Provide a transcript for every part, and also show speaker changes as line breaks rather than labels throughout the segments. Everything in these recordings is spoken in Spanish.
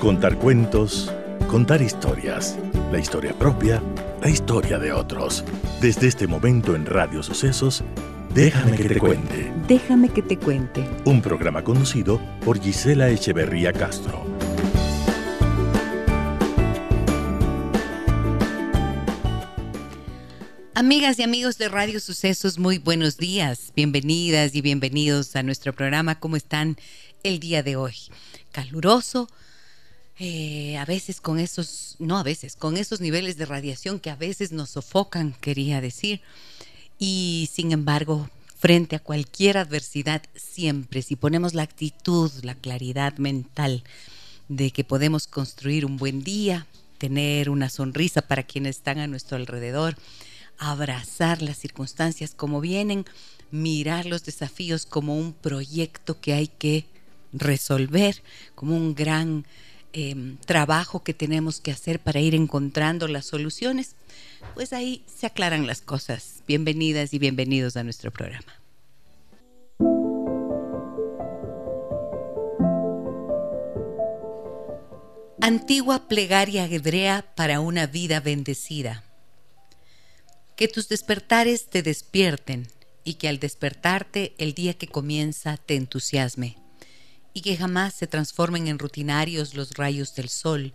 Contar cuentos, contar historias, la historia propia, la historia de otros. Desde este momento en Radio Sucesos, Déjame que te cuente.
Déjame que te cuente.
Un programa conducido por Gisela Echeverría Castro.
Amigas y amigos de Radio Sucesos, muy buenos días. Bienvenidas y bienvenidos a nuestro programa. ¿Cómo están el día de hoy? Caluroso, eh, a veces con esos, no a veces, con esos niveles de radiación que a veces nos sofocan, quería decir. Y sin embargo, frente a cualquier adversidad, siempre, si ponemos la actitud, la claridad mental de que podemos construir un buen día, tener una sonrisa para quienes están a nuestro alrededor, abrazar las circunstancias como vienen, mirar los desafíos como un proyecto que hay que resolver, como un gran Em, trabajo que tenemos que hacer para ir encontrando las soluciones, pues ahí se aclaran las cosas. Bienvenidas y bienvenidos a nuestro programa. Antigua plegaria hebrea para una vida bendecida. Que tus despertares te despierten y que al despertarte el día que comienza te entusiasme y que jamás se transformen en rutinarios los rayos del sol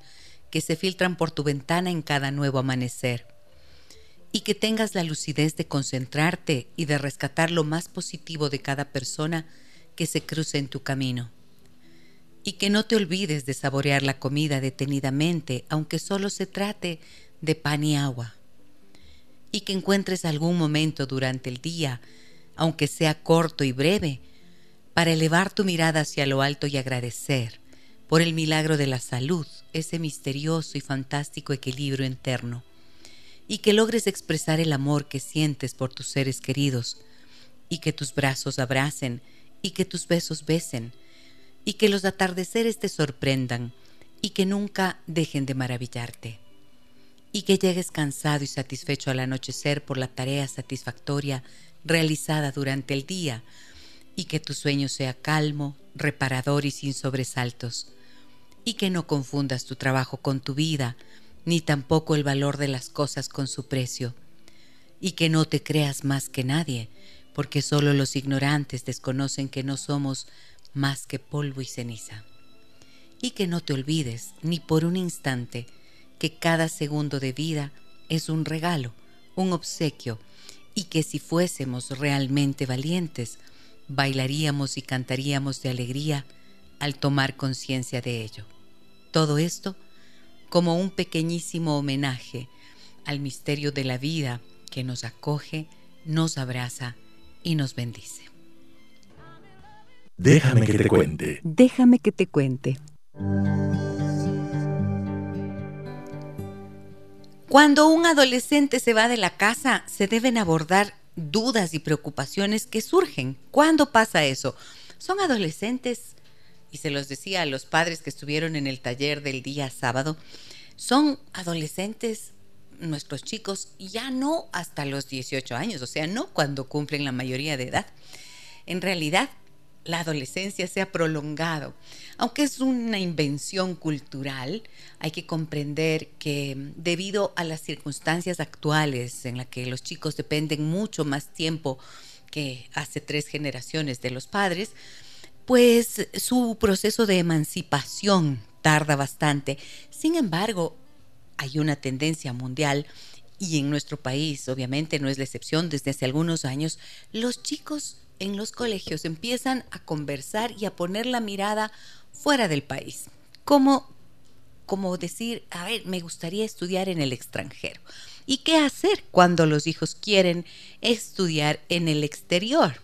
que se filtran por tu ventana en cada nuevo amanecer. Y que tengas la lucidez de concentrarte y de rescatar lo más positivo de cada persona que se cruce en tu camino. Y que no te olvides de saborear la comida detenidamente, aunque solo se trate de pan y agua. Y que encuentres algún momento durante el día, aunque sea corto y breve, para elevar tu mirada hacia lo alto y agradecer por el milagro de la salud, ese misterioso y fantástico equilibrio interno, y que logres expresar el amor que sientes por tus seres queridos, y que tus brazos abracen, y que tus besos besen, y que los atardeceres te sorprendan, y que nunca dejen de maravillarte, y que llegues cansado y satisfecho al anochecer por la tarea satisfactoria realizada durante el día, y que tu sueño sea calmo, reparador y sin sobresaltos, y que no confundas tu trabajo con tu vida, ni tampoco el valor de las cosas con su precio, y que no te creas más que nadie, porque solo los ignorantes desconocen que no somos más que polvo y ceniza. Y que no te olvides, ni por un instante, que cada segundo de vida es un regalo, un obsequio, y que si fuésemos realmente valientes, bailaríamos y cantaríamos de alegría al tomar conciencia de ello. Todo esto como un pequeñísimo homenaje al misterio de la vida que nos acoge, nos abraza y nos bendice.
Déjame que te cuente.
Déjame que te cuente. Cuando un adolescente se va de la casa, se deben abordar dudas y preocupaciones que surgen. ¿Cuándo pasa eso? Son adolescentes, y se los decía a los padres que estuvieron en el taller del día sábado, son adolescentes nuestros chicos ya no hasta los 18 años, o sea, no cuando cumplen la mayoría de edad. En realidad, la adolescencia se ha prolongado. Aunque es una invención cultural, hay que comprender que debido a las circunstancias actuales en las que los chicos dependen mucho más tiempo que hace tres generaciones de los padres, pues su proceso de emancipación tarda bastante. Sin embargo, hay una tendencia mundial y en nuestro país obviamente no es la excepción desde hace algunos años, los chicos en los colegios empiezan a conversar y a poner la mirada fuera del país. Como, como decir, a ver, me gustaría estudiar en el extranjero. ¿Y qué hacer cuando los hijos quieren estudiar en el exterior?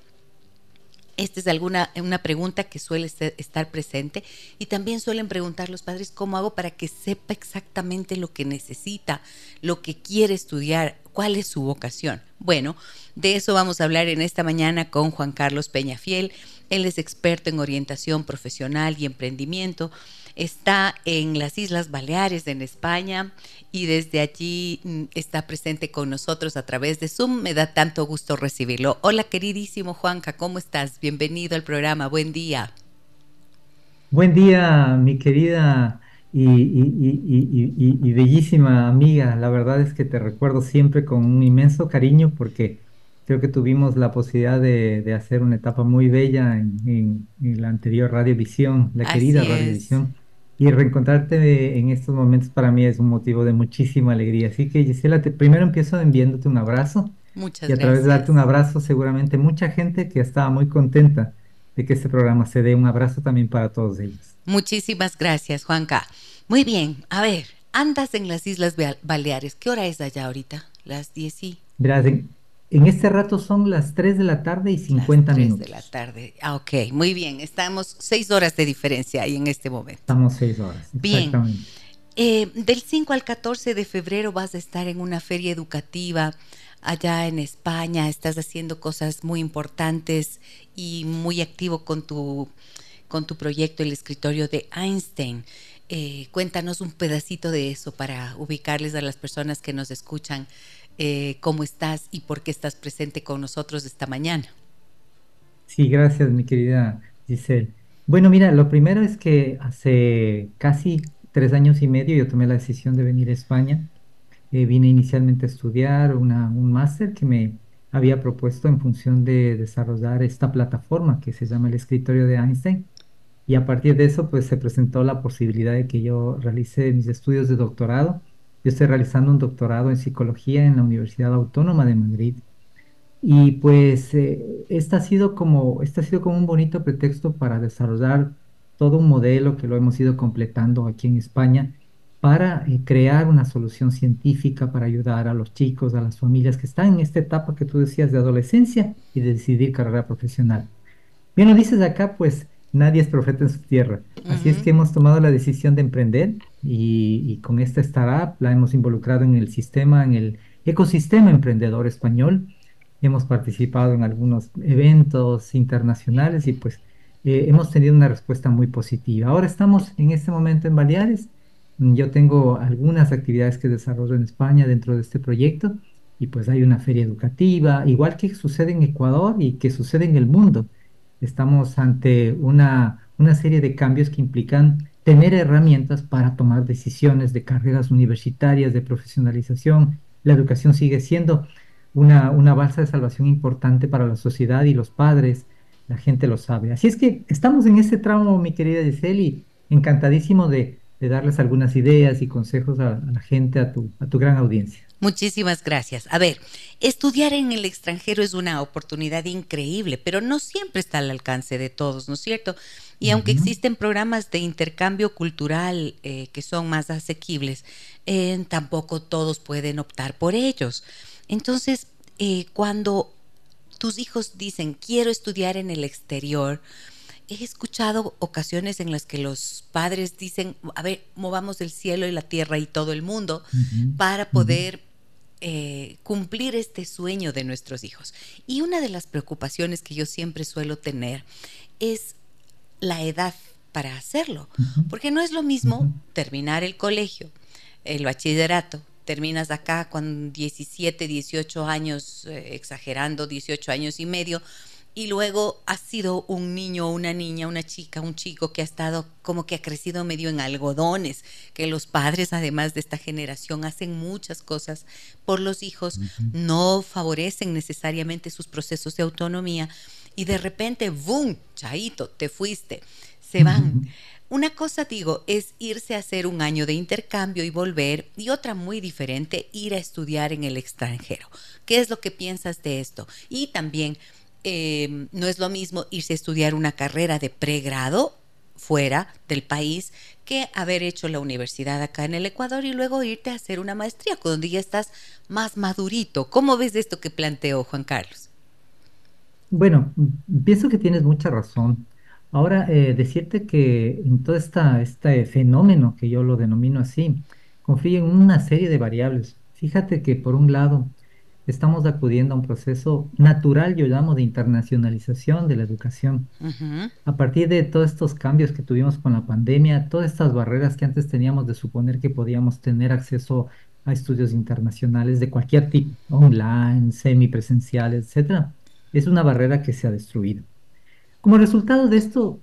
Esta es alguna una pregunta que suele estar presente y también suelen preguntar los padres cómo hago para que sepa exactamente lo que necesita, lo que quiere estudiar, cuál es su vocación. Bueno, de eso vamos a hablar en esta mañana con Juan Carlos Peñafiel. Él es experto en orientación profesional y emprendimiento. Está en las Islas Baleares, en España, y desde allí mm, está presente con nosotros a través de Zoom. Me da tanto gusto recibirlo. Hola, queridísimo Juanca, ¿cómo estás? Bienvenido al programa. Buen día.
Buen día, mi querida y, bellísima amiga. La verdad es que te recuerdo siempre con un inmenso cariño porque creo que tuvimos la posibilidad de, hacer una etapa muy bella en, la anterior Radiovisión, la querida Radiovisión. Y reencontrarte en estos momentos para mí es un motivo de muchísima alegría. Así que Gisela, te, primero empiezo enviándote un abrazo.
Muchas
y a través de darte un abrazo, seguramente mucha gente que estaba muy contenta de que este programa se dé. Un abrazo también para todos ellos.
Muchísimas gracias, Juanca. Muy bien, a ver, andas en las Islas Baleares. ¿Qué hora es allá ahorita? Las 10 y...
En este rato son las 3 de la tarde y 50
las 3
minutos.
de la tarde. Ah, ok, muy bien. Estamos 6 horas de diferencia ahí en este momento.
Estamos 6 horas.
Bien. Eh, del 5 al 14 de febrero vas a estar en una feria educativa allá en España. Estás haciendo cosas muy importantes y muy activo con tu, con tu proyecto, el escritorio de Einstein. Eh, cuéntanos un pedacito de eso para ubicarles a las personas que nos escuchan eh, cómo estás y por qué estás presente con nosotros esta mañana.
Sí, gracias, mi querida Giselle. Bueno, mira, lo primero es que hace casi tres años y medio yo tomé la decisión de venir a España. Eh, vine inicialmente a estudiar una, un máster que me había propuesto en función de desarrollar esta plataforma que se llama el escritorio de Einstein. Y a partir de eso, pues se presentó la posibilidad de que yo realice mis estudios de doctorado yo estoy realizando un doctorado en psicología en la Universidad Autónoma de Madrid. Y pues eh, este, ha sido como, este ha sido como un bonito pretexto para desarrollar todo un modelo que lo hemos ido completando aquí en España para eh, crear una solución científica para ayudar a los chicos, a las familias que están en esta etapa que tú decías de adolescencia y de decidir carrera profesional. Bien, lo dices acá, pues nadie es profeta en su tierra. Así es que hemos tomado la decisión de emprender y, con esta startup la hemos involucrado en el sistema, en el ecosistema emprendedor español. Hemos participado en algunos eventos internacionales y pues eh, hemos tenido una respuesta muy positiva. Ahora estamos en este momento en Baleares. Yo tengo algunas actividades que desarrollo en España dentro de este proyecto y pues hay una feria educativa, igual que sucede en Ecuador y que sucede en el mundo estamos ante una, una serie de cambios que implican tener herramientas para tomar decisiones de carreras universitarias, de profesionalización. La educación sigue siendo una, una balsa de salvación importante para la sociedad y los padres. La gente lo sabe. Así es que estamos en este tramo, mi querida Giselle, encantadísimo de, de darles algunas ideas y consejos a, a la gente, a tu, a tu gran audiencia.
Muchísimas gracias. A ver, estudiar en el extranjero es una oportunidad increíble, pero no siempre está al alcance de todos, ¿no es cierto? Y aunque existen programas de intercambio cultural eh, que son más asequibles, eh, tampoco todos pueden optar por ellos. Entonces, eh, cuando tus hijos dicen, quiero estudiar en el exterior, he escuchado ocasiones en las que los padres dicen, a ver, movamos el cielo y la tierra y todo el mundo para poder eh, cumplir este sueño de nuestros hijos. Y una de las preocupaciones que yo siempre suelo tener es la edad para hacerlo, porque no es lo mismo terminar el colegio, el bachillerato, terminas acá con 17, 18 años, eh, exagerando, 18 años y medio, y luego has sido un niño, una niña, una chica, un chico que ha estado como que ha crecido medio en algodones, que los padres además de esta generación hacen muchas cosas por los hijos, no favorecen necesariamente sus procesos de autonomía y de repente, ¡boom! Chaito, te fuiste, se van. Una cosa, digo, es irse a hacer un año de intercambio y volver, y otra muy diferente, ir a estudiar en el extranjero. ¿Qué es lo que piensas de esto? Y también, Em, no es lo mismo irse a estudiar una carrera de pregrado fuera del país que haber hecho la universidad acá en el Ecuador y luego irte a hacer una maestría, donde ya estás más madurito. ¿Cómo ves esto que planteó Juan Carlos?
Bueno, pienso que tienes mucha razón. Ahora, eh, decirte que en todo este fenómeno, que yo lo denomino así, confío en una serie de variables. Fíjate que por un lado, estamos acudiendo a un proceso natural, yo llamo, de internacionalización de la educación. A partir de todos estos cambios que tuvimos con la pandemia, todas estas barreras que antes teníamos de suponer que podíamos tener acceso a estudios internacionales de cualquier tipo, online, semipresenciales, etcétera, es una barrera que se ha destruido. Como resultado de esto,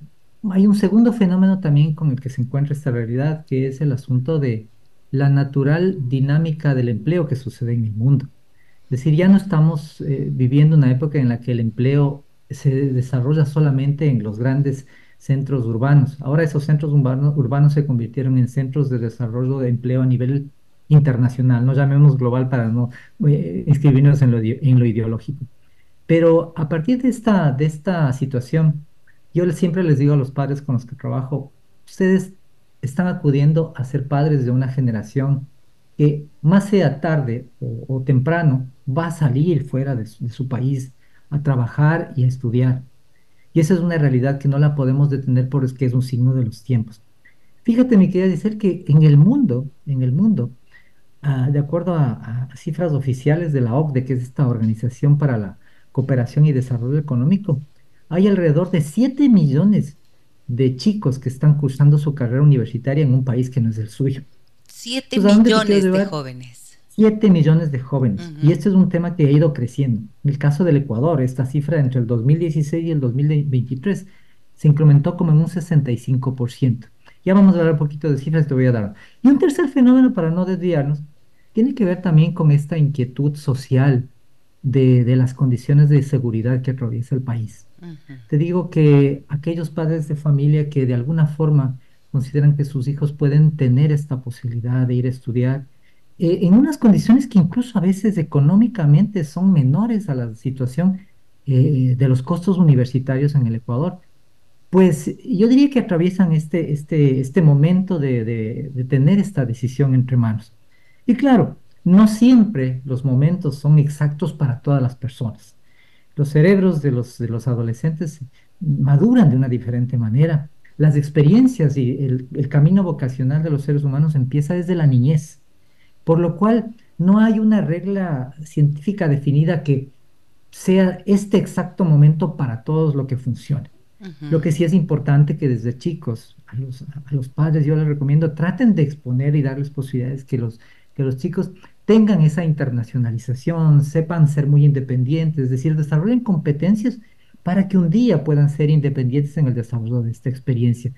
hay un segundo fenómeno también con el que se encuentra esta realidad, que es el asunto de la natural dinámica del empleo que sucede en el mundo. Decir, ya no estamos eh, viviendo una época en la que el empleo se desarrolla solamente en los grandes centros urbanos. Ahora esos centros urbanos, se convirtieron en centros de desarrollo de empleo a nivel internacional, no llamemos global para no eh, inscribirnos en lo, en lo ideológico. Pero a partir de esta, de esta situación, yo siempre les digo a los padres con los que trabajo, ustedes están acudiendo a ser padres de una generación que más sea tarde o, temprano va a salir fuera de su país a trabajar y a estudiar. Y esa es una realidad que no la podemos detener porque es un signo de los tiempos. Fíjate, mi querida decir que en el mundo, en el mundo, ah, de acuerdo a, cifras oficiales de la OCDE, que es esta Organización para la Cooperación y Desarrollo Económico, hay alrededor de 7 millones de chicos que están cursando su carrera universitaria en un país que no es el suyo.
7 millones de jóvenes.
7 millones de jóvenes. Y este es un tema que ha ido creciendo. En el caso del Ecuador, esta cifra entre el 2016 y el 2023 se incrementó como en un 65%. Ya vamos a hablar un poquito de cifras, te voy a dar. Y un tercer fenómeno, para no desviarnos, tiene que ver también con esta inquietud social de, las condiciones de seguridad que atraviesa el país. Te digo que aquellos padres de familia que de alguna forma consideran que sus hijos pueden tener esta posibilidad de ir a estudiar, eh, en unas condiciones que incluso a veces económicamente son menores a la situación eh, de los costos universitarios en el Ecuador. Pues yo diría que atraviesan este, este, este momento de, de, tener esta decisión entre manos. Y claro, no siempre los momentos son exactos para todas las personas. Los cerebros de los, de los adolescentes maduran de una diferente manera. Las experiencias y el, el camino vocacional de los seres humanos empieza desde la niñez por lo cual no hay una regla científica definida que sea este exacto momento para todos lo que funcione. Lo que sí es importante que desde chicos a los, a los, padres yo les recomiendo traten de exponer y darles posibilidades que los, que los chicos tengan esa internacionalización, sepan ser muy independientes, es decir, desarrollen competencias para que un día puedan ser independientes en el desarrollo de esta experiencia.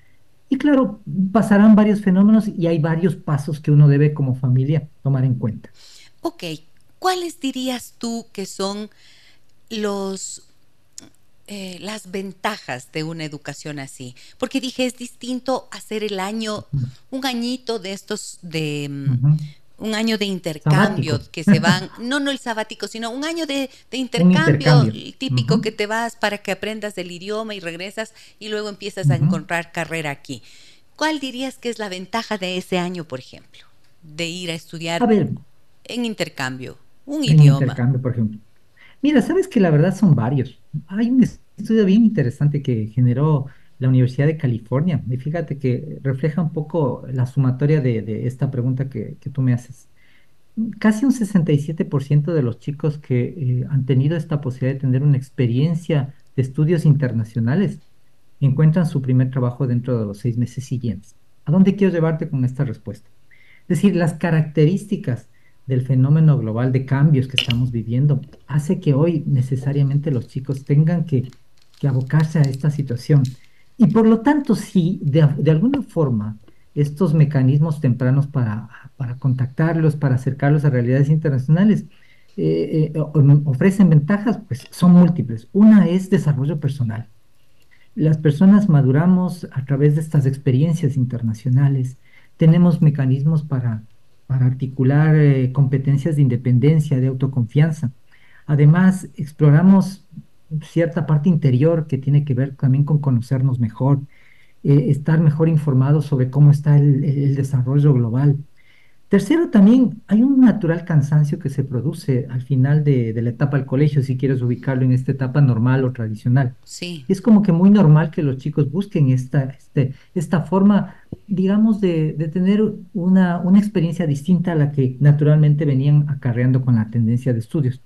Y claro, pasarán varios fenómenos y hay varios pasos que uno debe como familia tomar en cuenta.
Ok, ¿cuáles dirías tú que son los eh, las ventajas de una educación así? Porque dije, es distinto hacer el año, un añito de estos de, mm, un año de intercambio que se van, no, no el sabático, sino un año de, intercambio, típico que te vas para que aprendas el idioma y regresas y luego empiezas a encontrar carrera aquí. ¿Cuál dirías que es la ventaja de ese año, por ejemplo, de ir a estudiar en intercambio, un en idioma?
Intercambio, por ejemplo. Mira, sabes que la verdad son varios. Hay un estudio bien interesante que generó la Universidad de California. Y fíjate que refleja un poco la sumatoria de, esta pregunta que, tú me haces. Casi un 67% de los chicos que eh, han tenido esta posibilidad de tener una experiencia de estudios internacionales encuentran su primer trabajo dentro de los seis meses siguientes. ¿A dónde quiero llevarte con esta respuesta? Es decir, las características del fenómeno global de cambios que estamos viviendo hace que hoy necesariamente los chicos tengan que, que abocarse a esta situación y por lo tanto, si de, alguna forma estos mecanismos tempranos para, para, contactarlos, para acercarlos a realidades internacionales, eh, eh, ofrecen ventajas, pues son múltiples. Una es desarrollo personal. Las personas maduramos a través de estas experiencias internacionales, tenemos mecanismos para, para articular eh, competencias de independencia, de autoconfianza. Además, exploramos cierta parte interior que tiene que ver también con conocernos mejor, eh, estar mejor informados sobre cómo está el, desarrollo global. Tercero, también hay un natural cansancio que se produce al final de, la etapa del colegio, si quieres ubicarlo en esta etapa normal o tradicional.
Sí.
Es como que muy normal que los chicos busquen esta, este, esta forma, digamos, de, de tener una, una experiencia distinta a la que naturalmente venían acarreando con la tendencia de estudios.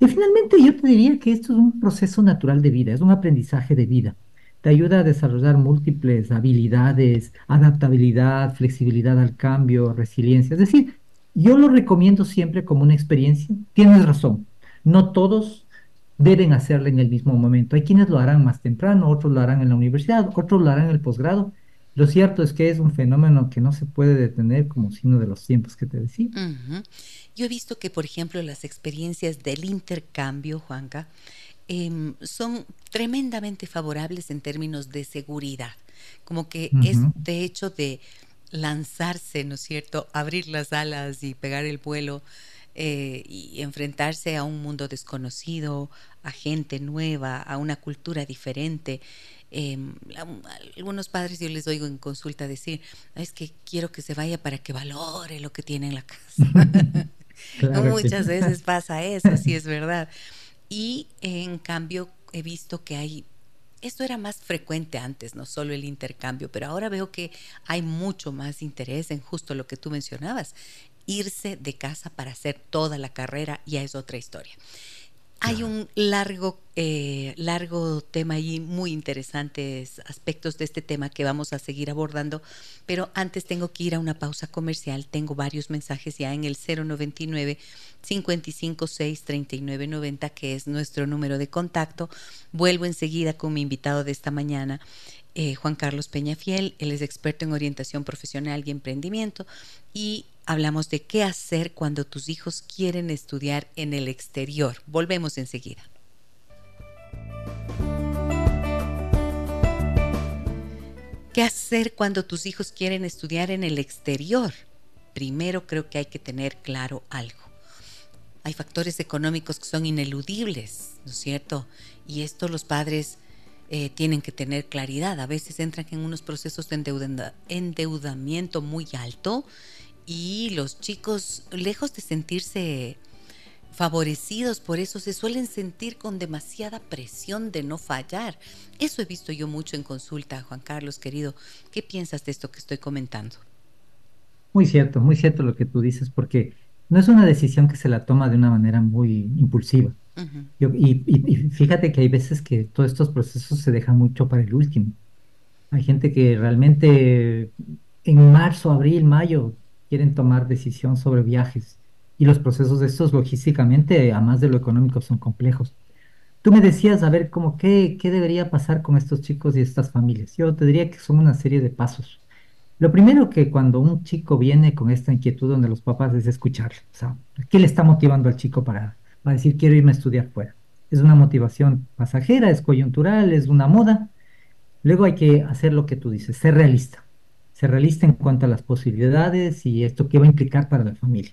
Y finalmente yo te diría que esto es un proceso natural de vida, es un aprendizaje de vida. Te ayuda a desarrollar múltiples habilidades, adaptabilidad, flexibilidad al cambio, resiliencia. Es decir, yo lo recomiendo siempre como una experiencia. Tienes razón, no todos deben hacerla en el mismo momento. Hay quienes lo harán más temprano, otros lo harán en la universidad, otros lo harán en el posgrado. Lo cierto es que es un fenómeno que no se puede detener como signo de los tiempos que te decía.
Yo he visto que, por ejemplo, las experiencias del intercambio, Juanca, em, son tremendamente favorables en términos de seguridad. Como que es de hecho de lanzarse, ¿no es cierto?, abrir las alas y pegar el vuelo eh, y enfrentarse a un mundo desconocido, a gente nueva, a una cultura diferente. Em, algunos padres yo les oigo en consulta decir, es que quiero que se vaya para que valore lo que tiene en la casa. Muchas veces pasa eso, sí es verdad. Y en cambio he visto que hay, esto era más frecuente antes, no solo el intercambio, pero ahora veo que hay mucho más interés en justo lo que tú mencionabas, irse de casa para hacer toda la carrera ya es otra historia. Hay un largo, eh, largo tema allí, muy interesantes aspectos de este tema que vamos a seguir abordando, pero antes tengo que ir a una pausa comercial. Tengo varios mensajes ya en el 099 556 3990, que es nuestro número de contacto. Vuelvo enseguida con mi invitado de esta mañana. Eh, Juan Carlos Peñafiel, él es experto en orientación profesional y emprendimiento y hablamos de qué hacer cuando tus hijos quieren estudiar en el exterior. Volvemos enseguida. ¿Qué hacer cuando tus hijos quieren estudiar en el exterior? Primero creo que hay que tener claro algo. Hay factores económicos que son ineludibles, ¿no es cierto? Y esto los padres eh, tienen que tener claridad. A veces entran en unos procesos de endeudamiento muy alto y los chicos, lejos de sentirse favorecidos por eso, se suelen sentir con demasiada presión de no fallar. Eso he visto yo mucho en consulta, Juan Carlos, querido. ¿Qué piensas de esto que estoy comentando?
Muy cierto, muy cierto lo que tú dices, porque no es una decisión que se la toma de una manera muy impulsiva. y, y, fíjate que hay veces que todos estos procesos se dejan mucho para el último. Hay gente que realmente en marzo, abril, mayo quieren tomar decisión sobre viajes y los procesos de estos logísticamente, a más de lo económico, son complejos. Tú me decías, a ver, cómo qué, qué debería pasar con estos chicos y estas familias. Yo te diría que son una serie de pasos. Lo primero que cuando un chico viene con esta inquietud donde los papás es escucharle, o sea, ¿qué le está motivando al chico para, para decir quiero irme a estudiar fuera? Es una motivación pasajera, es coyuntural, es una moda. Luego hay que hacer lo que tú dices, ser realista se realista en cuanto a las posibilidades y esto qué va a implicar para la familia.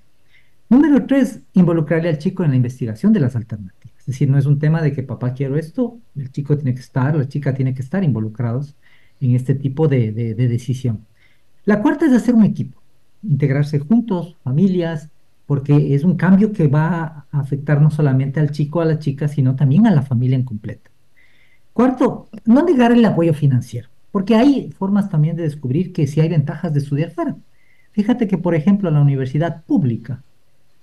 Número tres, involucrarle al chico en la investigación de las alternativas. Es decir, no es un tema de que papá quiero esto, el chico tiene que estar, la chica tiene que estar involucrados en este tipo de, de decisión. La cuarta es hacer un equipo, integrarse juntos, familias, porque es un cambio que va a afectar no solamente al chico a la chica, sino también a la familia en completa. Cuarto, no negar el apoyo financiero. Porque hay formas también de descubrir que si hay ventajas de estudiar fuera. Fíjate que, por ejemplo, la universidad pública,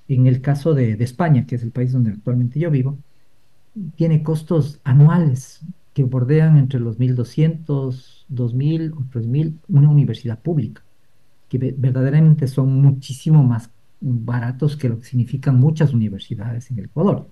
en el caso de, España, que es el país donde actualmente yo vivo, tiene costos anuales que bordean entre los 1.200, 2.000 o 3.000, una universidad pública, que verdaderamente son muchísimo más baratos que lo que significan muchas universidades en el Ecuador.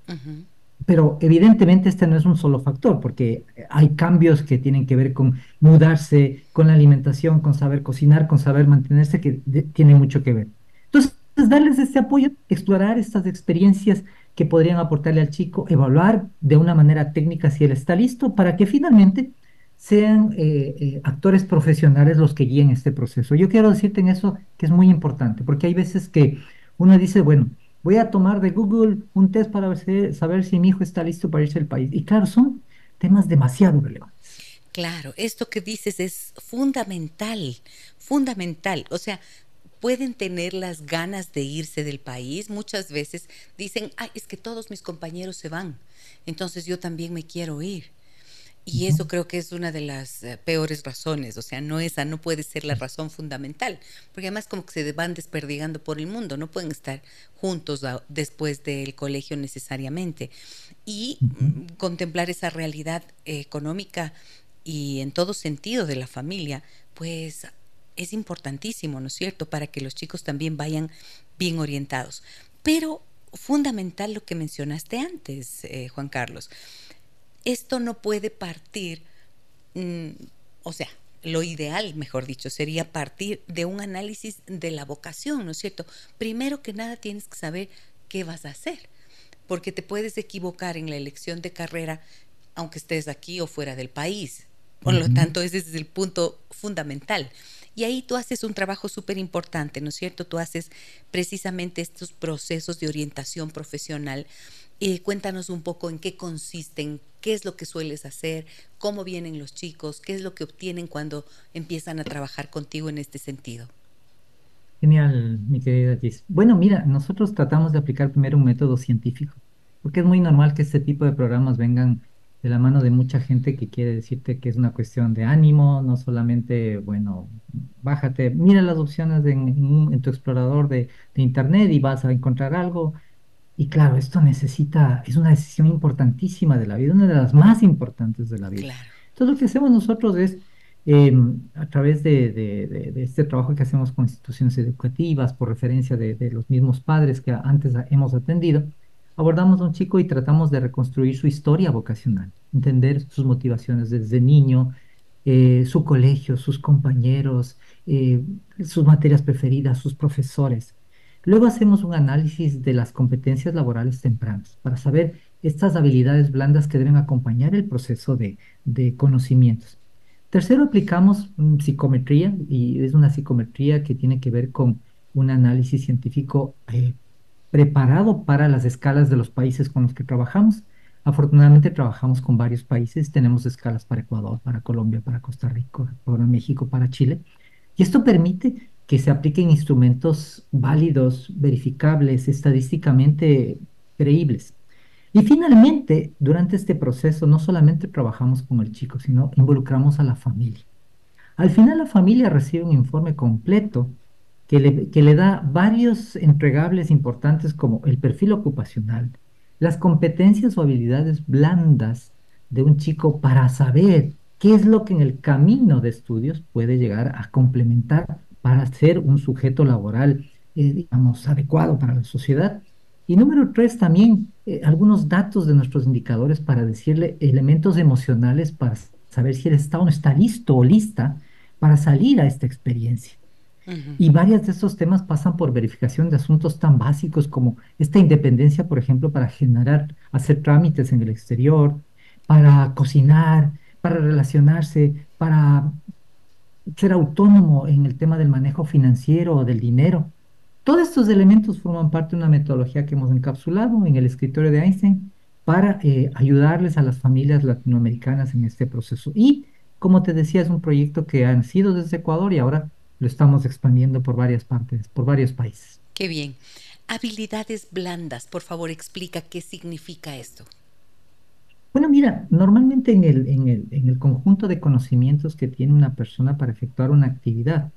Pero evidentemente este no es un solo factor, porque hay cambios que tienen que ver con mudarse, con la alimentación, con saber cocinar, con saber mantenerse, que tiene mucho que ver. Entonces, darles este apoyo, explorar estas experiencias que podrían aportarle al chico, evaluar de una manera técnica si él está listo, para que finalmente sean eh, eh, actores profesionales los que guíen este proceso. Yo quiero decirte en eso que es muy importante, porque hay veces que uno dice, bueno, voy a tomar de Google un test para saber si mi hijo está listo para irse al país. Y claro, son temas demasiado relevantes.
Claro, esto que dices es fundamental, fundamental. O sea, pueden tener las ganas de irse del país. Muchas veces dicen, ay, es que todos mis compañeros se van, entonces yo también me quiero ir. Y eso creo que es una de las eh, peores razones, o sea, no esa no puede ser la razón fundamental, porque además como que se van desperdigando por el mundo, no pueden estar juntos después del colegio necesariamente. Y mm, contemplar esa realidad económica y en todo sentido de la familia, pues es importantísimo, ¿no es cierto?, para que los chicos también vayan bien orientados. Pero fundamental lo que mencionaste antes, eh, Juan Carlos. Esto no puede partir, mm, o sea, lo ideal, mejor dicho, sería partir de un análisis de la vocación, ¿no es cierto? Primero que nada tienes que saber qué vas a hacer, porque te puedes equivocar en la elección de carrera aunque estés aquí o fuera del país. Por lo tanto, ese es el punto fundamental. Y ahí tú haces un trabajo súper importante, ¿no es cierto? Tú haces precisamente estos procesos de orientación profesional. Eh, cuéntanos un poco en qué consisten, qué es lo que sueles hacer, cómo vienen los chicos, qué es lo que obtienen cuando empiezan a trabajar contigo en este sentido.
Genial, mi querida Gis. Bueno, mira, nosotros tratamos de aplicar primero un método científico, porque es muy normal que este tipo de programas vengan de la mano de mucha gente que quiere decirte que es una cuestión de ánimo, no solamente, bueno, bájate, mira las opciones en, tu explorador de, internet y vas a encontrar algo. Y claro, esto necesita, es una decisión importantísima de la vida, una de las más importantes de la vida. Entonces lo que hacemos nosotros es, em, a través de, este trabajo que hacemos con instituciones educativas, por referencia de los mismos padres que antes hemos atendido, abordamos a un chico y tratamos de reconstruir su historia vocacional, entender sus motivaciones desde niño, eh, su colegio, sus compañeros, eh, sus materias preferidas, sus profesores. Luego hacemos un análisis de las competencias laborales tempranas para saber estas habilidades blandas que deben acompañar el proceso de, conocimientos. Tercero, aplicamos psicometría y es una psicometría que tiene que ver con un análisis científico eh, preparado para las escalas de los países con los que trabajamos. Afortunadamente trabajamos con varios países, tenemos escalas para Ecuador, para Colombia, para Costa Rica, para México, para Chile. Y esto permite que se apliquen instrumentos válidos, verificables, estadísticamente creíbles. Y finalmente, durante este proceso, no solamente trabajamos con el chico, sino involucramos a la familia. Al final, la familia recibe un informe completo que le, da varios entregables importantes como el perfil ocupacional, las competencias o habilidades blandas de un chico para saber qué es lo que en el camino de estudios puede llegar a complementar para ser un sujeto laboral, eh, digamos, adecuado para la sociedad. Y número tres, también eh, algunos datos de nuestros indicadores para decirle elementos emocionales para saber si él está o no está listo o lista para salir a esta experiencia. Y varios de estos temas pasan por verificación de asuntos tan básicos como esta independencia, por ejemplo, para generar, hacer trámites en el exterior, para cocinar, para relacionarse, para ser autónomo en el tema del manejo financiero o del dinero. Todos estos elementos forman parte de una metodología que hemos encapsulado en el escritorio de Einstein para eh, ayudarles a las familias latinoamericanas en este proceso. Y, como te decía, es un proyecto que ha nacido desde Ecuador y ahora lo estamos expandiendo por varias partes, por varios países.
Qué bien. Habilidades blandas, por favor, explica qué significa esto.
Bueno, mira, normalmente en el, conjunto de conocimientos que tiene una persona para efectuar una actividad,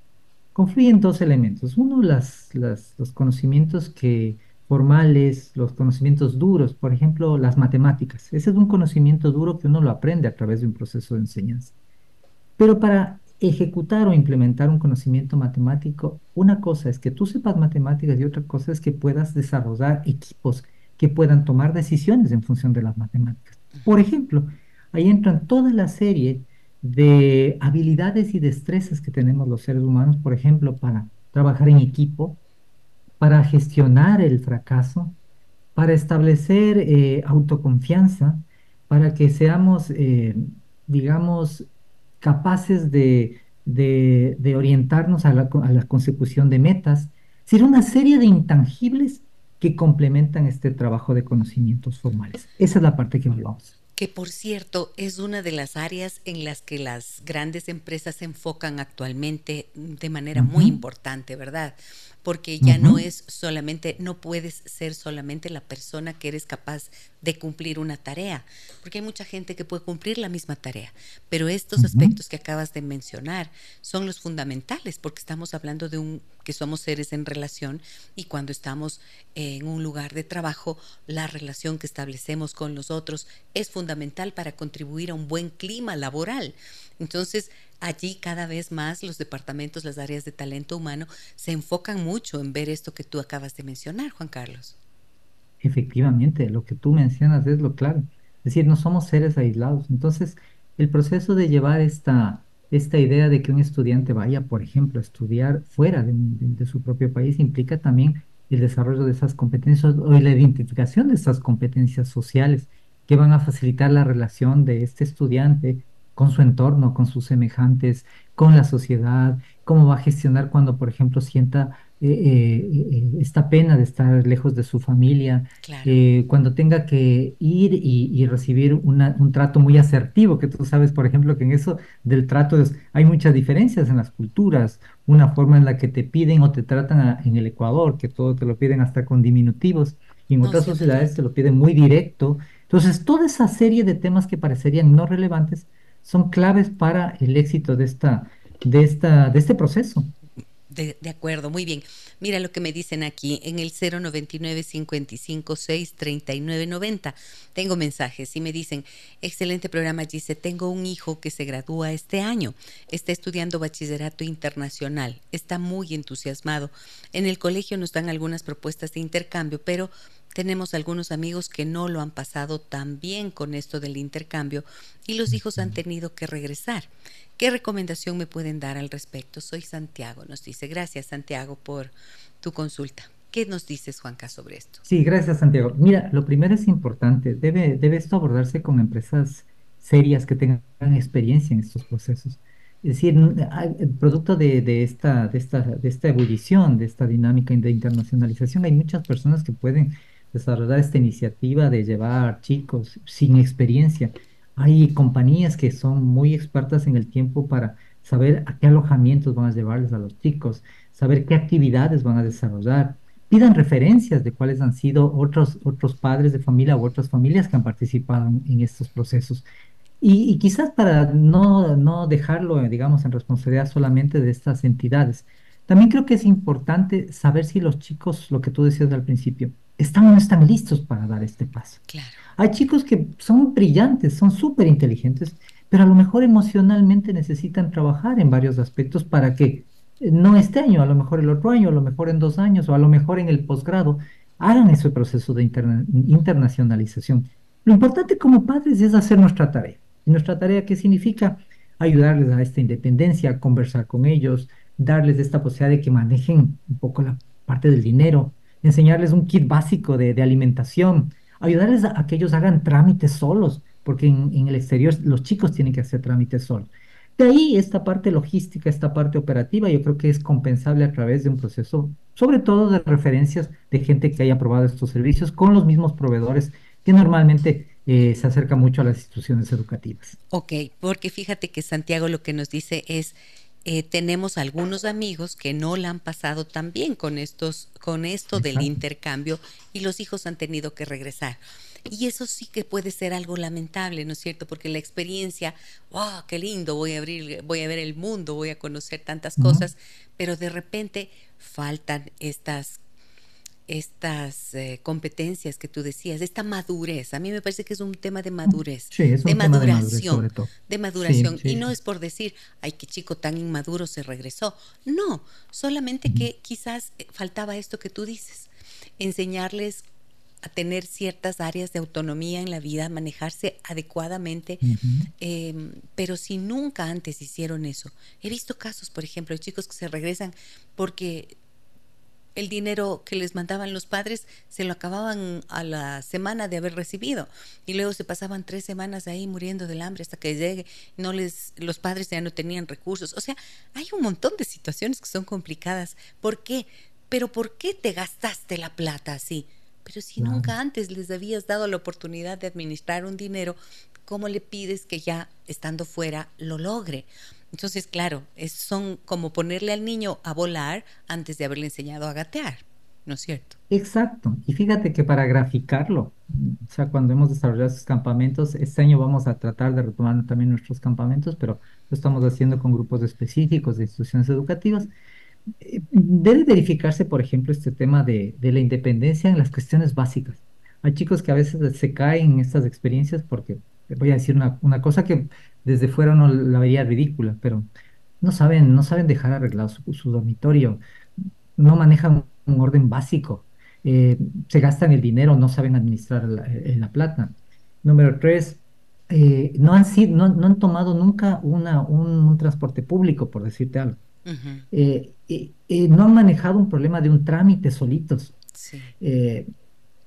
confluyen dos elementos. Uno, los conocimientos que formales, los conocimientos duros, por ejemplo, las matemáticas. Ese es un conocimiento duro que uno lo aprende a través de un proceso de enseñanza. Pero para ejecutar o implementar un conocimiento matemático, una cosa es que tú sepas matemáticas y otra cosa es que puedas desarrollar equipos que puedan tomar decisiones en función de las matemáticas. Por ejemplo, ahí entran toda la serie de habilidades y destrezas que tenemos los seres humanos, por ejemplo, para trabajar en equipo, para gestionar el fracaso, para establecer eh, autoconfianza, para que seamos, eh, digamos, capaces de, orientarnos a la, consecución de metas, sino una serie de intangibles que complementan este trabajo de conocimientos formales. Esa es la parte que evaluamos.
Que por cierto es una de las áreas en las que las grandes empresas se enfocan actualmente de manera muy importante, ¿verdad? Porque ya no es solamente, no puedes ser solamente la persona que eres capaz de cumplir una tarea, porque hay mucha gente que puede cumplir la misma tarea, pero estos aspectos que acabas de mencionar son los fundamentales, porque estamos hablando de un que somos seres en relación y cuando estamos en un lugar de trabajo, la relación que establecemos con los otros es fundamental para contribuir a un buen clima laboral. Entonces, allí cada vez más los departamentos, las áreas de talento humano se enfocan mucho en ver esto que tú acabas de mencionar, Juan Carlos.
efectivamente, lo que tú mencionas es lo clave. Es decir, no somos seres aislados. Entonces, el proceso de llevar esta, esta idea de que un estudiante vaya, por ejemplo, a estudiar fuera de, de su propio país implica también el desarrollo de esas competencias o la identificación de esas competencias sociales que van a facilitar la relación de este estudiante con su entorno, con sus semejantes, con la sociedad, cómo va a gestionar cuando, por ejemplo, sienta eh, eh, eh, esta pena de estar lejos de su familia, cuando tenga que ir y, recibir un trato muy asertivo, que tú sabes, por ejemplo, que en eso del trato hay muchas diferencias en las culturas, una forma en la que te piden o te tratan en el Ecuador, que todo te lo piden hasta con diminutivos, y en otras sociedades te lo piden muy directo. Entonces, toda esa serie de temas que parecerían no relevantes son claves para el éxito de, esta, de, esta, de este proceso.
De, acuerdo, muy bien. Mira lo que me dicen aquí en el 099 55 6 39 90. Tengo mensajes y me dicen, excelente programa, dice, tengo un hijo que se gradúa este año, está estudiando bachillerato internacional, está muy entusiasmado. En el colegio nos dan algunas propuestas de intercambio, pero tenemos algunos amigos que no lo han pasado tan bien con esto del intercambio y los hijos han tenido que regresar. ¿Qué recomendación me pueden dar al respecto? Soy Santiago, nos dice. Gracias, Santiago, por tu consulta. ¿Qué nos dices, Juanca, sobre esto?
Sí, gracias, Santiago. Mira, lo primero es importante. Debe, debe esto abordarse con empresas serias que tengan experiencia en estos procesos. Es decir, el producto de, de, esta, de, esta, de esta ebullición, de esta dinámica de internacionalización, hay muchas personas que pueden desarrollar esta iniciativa de llevar chicos sin experiencia. Hay compañías que son muy expertas en el tiempo para saber a qué alojamientos van a llevarles a los chicos, saber qué actividades van a desarrollar. Pidan referencias de cuáles han sido otros, otros padres de familia u otras familias que han participado en, estos procesos. Y, y, quizás para no, no dejarlo, digamos, en responsabilidad solamente de estas entidades, también creo que es importante saber si los chicos, lo que tú decías al principio, están o no están listos para dar este paso.
Claro.
Hay chicos que son brillantes, son súper inteligentes, pero a lo mejor emocionalmente necesitan trabajar en varios aspectos para que no este año, a lo mejor el otro año, a lo mejor en dos años o a lo mejor en el posgrado, hagan ese proceso de internacionalización. Lo importante como padres es hacer nuestra tarea. ¿Y nuestra tarea qué significa? Ayudarles a esta independencia, conversar con ellos, darles esta posibilidad de que manejen un poco la parte del dinero, enseñarles un kit básico de, alimentación, ayudarles a, que ellos hagan trámites solos, porque en, el exterior los chicos tienen que hacer trámites solos. De ahí esta parte logística, esta parte operativa, yo creo que es compensable a través de un proceso, sobre todo de referencias de gente que haya probado estos servicios con los mismos proveedores que normalmente eh, se acercan mucho a las instituciones educativas.
Ok, porque fíjate que Santiago lo que nos dice es eh, tenemos algunos amigos que no la han pasado tan bien con estos, con esto del intercambio y los hijos han tenido que regresar. Y eso sí que puede ser algo lamentable, ¿no es cierto? Porque la experiencia, wow, qué lindo, voy a abrir, voy a ver el mundo, voy a conocer tantas cosas, pero de repente faltan estas estas eh, competencias que tú decías, esta madurez. A mí me parece que es un tema de madurez, de, maduración, de, maduración. y no es por decir, ay, qué chico tan inmaduro se regresó. No, solamente que quizás eh, faltaba esto que tú dices, enseñarles a tener ciertas áreas de autonomía en la vida, manejarse adecuadamente, em, pero si nunca antes hicieron eso. He visto casos, por ejemplo, de chicos que se regresan porque el dinero que les mandaban los padres se lo acababan a la semana de haber recibido y luego se pasaban tres semanas ahí muriendo del hambre hasta que llegue no les los padres ya no tenían recursos o sea hay un montón de situaciones que son complicadas ¿por qué? pero ¿por qué te gastaste la plata así? pero si nunca antes les habías dado la oportunidad de administrar un dinero ¿cómo le pides que ya estando fuera lo logre? Entonces, claro, es, son como ponerle al niño a volar antes de haberle enseñado a gatear, ¿no es cierto?
Exacto. Y fíjate que para graficarlo, o sea, cuando hemos desarrollado esos campamentos, este año vamos a tratar de retomar también nuestros campamentos, pero lo estamos haciendo con grupos específicos de instituciones educativas. Eh, debe verificarse, por ejemplo, este tema de, de la independencia en las cuestiones básicas. Hay chicos que a veces se caen en estas experiencias porque, voy a decir una, una cosa que desde fuera uno la veía ridícula, pero no saben, no saben dejar arreglado su, dormitorio, no manejan un orden básico. eh, se gastan el dinero, no saben administrar la, eh, la plata. Número tres, eh, no, han sido, no, no, han tomado nunca una, un, un, transporte público, por decirte algo. Uh -huh. no han manejado un problema de un trámite solitos. Sí.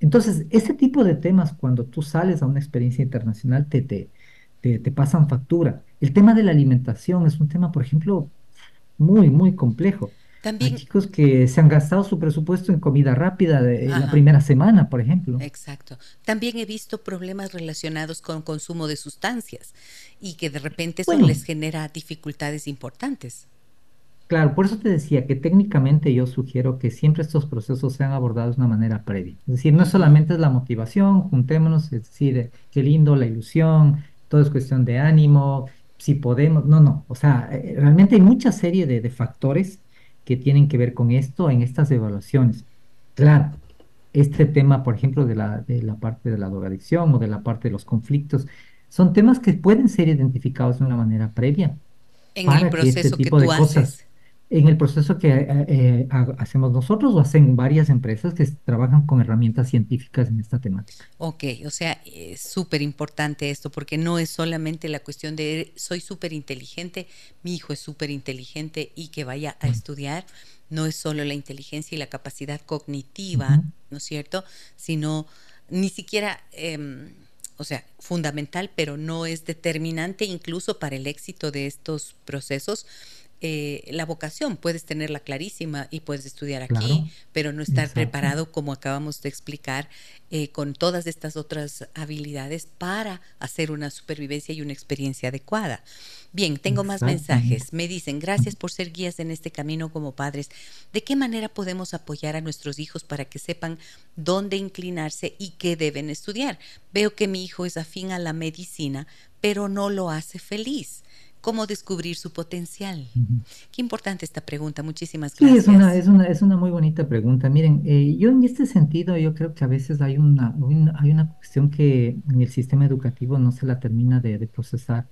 entonces, ese tipo de temas, cuando tú sales a una experiencia internacional, te, te, te, te pasan factura. El tema de la alimentación es un tema, por ejemplo, muy, muy complejo. También, Hay chicos que se han gastado su presupuesto en comida rápida de, la primera semana, por ejemplo.
Exacto. También he visto problemas relacionados con consumo de sustancias y que de repente eso bueno, les genera dificultades importantes.
Claro, por eso te decía que técnicamente yo sugiero que siempre estos procesos sean abordados de una manera previa. Es decir, no solamente es la motivación, juntémonos, es decir, qué lindo, la ilusión, todo es cuestión de ánimo, si podemos, no, no, o sea, realmente hay mucha serie de, de factores que tienen que ver con esto en estas evaluaciones. Claro, este tema, por ejemplo, de la, de la parte de la drogadicción o de la parte de los conflictos, son temas que pueden ser identificados de una manera previa.
En el proceso que, este tipo que tú de cosas, haces.
En el proceso que eh, eh, hacemos nosotros o hacen varias empresas que trabajan con herramientas científicas en esta temática.
Ok, o sea, es súper importante esto porque no es solamente la cuestión de soy súper inteligente, mi hijo es súper inteligente y que vaya a uh -huh. estudiar. No es solo la inteligencia y la capacidad cognitiva, uh -huh. ¿no es cierto? Sino ni siquiera... Eh, o sea, fundamental, pero no es determinante incluso para el éxito de estos procesos, eh, la vocación, puedes tenerla clarísima y puedes estudiar aquí, claro, pero no estar exacto. preparado, como acabamos de explicar, eh, con todas estas otras habilidades para hacer una supervivencia y una experiencia adecuada. Bien, tengo más mensajes. Me dicen, gracias por ser guías en este camino como padres. ¿De qué manera podemos apoyar a nuestros hijos para que sepan dónde inclinarse y qué deben estudiar? Veo que mi hijo es afín a la medicina, pero no lo hace feliz cómo descubrir su potencial. Uh -huh. Qué importante esta pregunta, muchísimas gracias.
Sí, es una, es una, es una muy bonita pregunta. Miren, eh, yo en este sentido, yo creo que a veces hay una, una, hay una cuestión que en el sistema educativo no se la termina de, de procesar.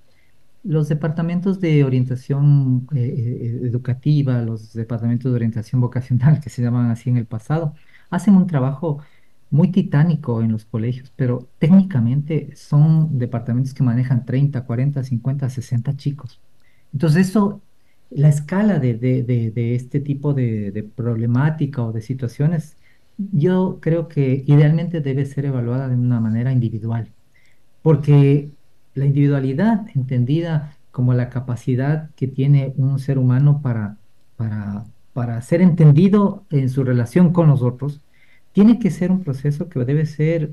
Los departamentos de orientación eh, educativa, los departamentos de orientación vocacional, que se llaman así en el pasado, hacen un trabajo muy titánico en los colegios, pero técnicamente son departamentos que manejan 30, 40, 50, 60 chicos. Entonces eso, la escala de, de, de, de este tipo de, problemática o de situaciones, yo creo que idealmente debe ser evaluada de una manera individual, porque la individualidad entendida como la capacidad que tiene un ser humano para, para, para ser entendido en su relación con los otros, tiene que ser un proceso que debe ser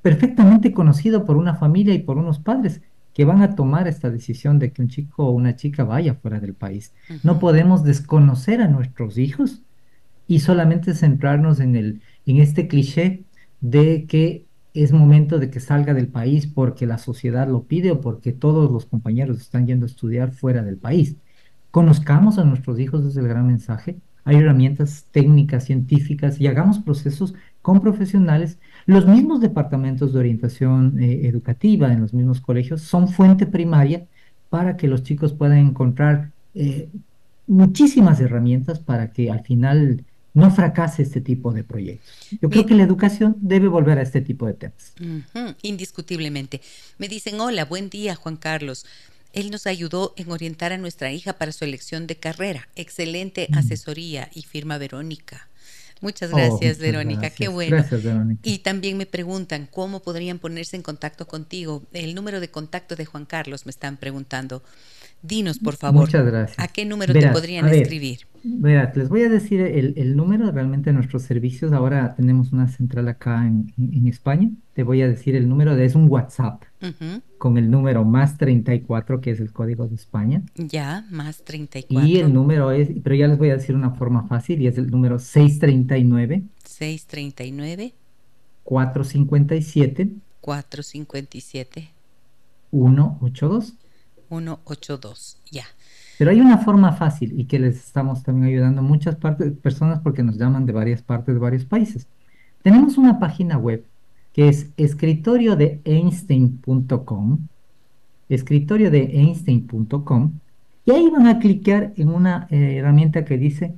perfectamente conocido por una familia y por unos padres que van a tomar esta decisión de que un chico o una chica vaya fuera del país. Uh -huh. No podemos desconocer a nuestros hijos y solamente centrarnos en, el, en este cliché de que es momento de que salga del país porque la sociedad lo pide o porque todos los compañeros están yendo a estudiar fuera del país. Conozcamos a nuestros hijos, es el gran mensaje, hay herramientas técnicas, científicas y hagamos procesos con profesionales. Los mismos departamentos de orientación eh, educativa en los mismos colegios son fuente primaria para que los chicos puedan encontrar eh, muchísimas herramientas para que al final no fracase este tipo de proyectos. Yo creo que la educación debe volver a este tipo de temas.
Uh -huh, indiscutiblemente. Me dicen, hola, buen día, Juan Carlos. Él nos ayudó en orientar a nuestra hija para su elección de carrera. Excelente asesoría y firma Verónica. Muchas gracias, oh, muchas Verónica. Gracias. Qué bueno.
Gracias, Verónica.
Y también me preguntan cómo podrían ponerse en contacto contigo. El número de contacto de Juan Carlos me están preguntando. Dinos, por favor.
Muchas gracias.
¿A qué número Verás, te podrían ver, escribir?
Verás, les voy a decir el, el, número realmente de nuestros servicios. Ahora tenemos una central acá en España. Te voy a decir el número, de, es un WhatsApp. Uh -huh. Con el número más 34, que es el código de España.
Ya, más 34.
Y el número es, pero ya les voy a decir una forma fácil, y es el número 639.
639.
457.
457.
182.
182, ya.
Pero hay una forma fácil y que les estamos también ayudando a muchas partes, personas porque nos llaman de varias partes de varios países. Tenemos una página web que es escritorio de Einstein.com, escritorio de Einstein.com, y ahí van a clicar en una eh, herramienta que dice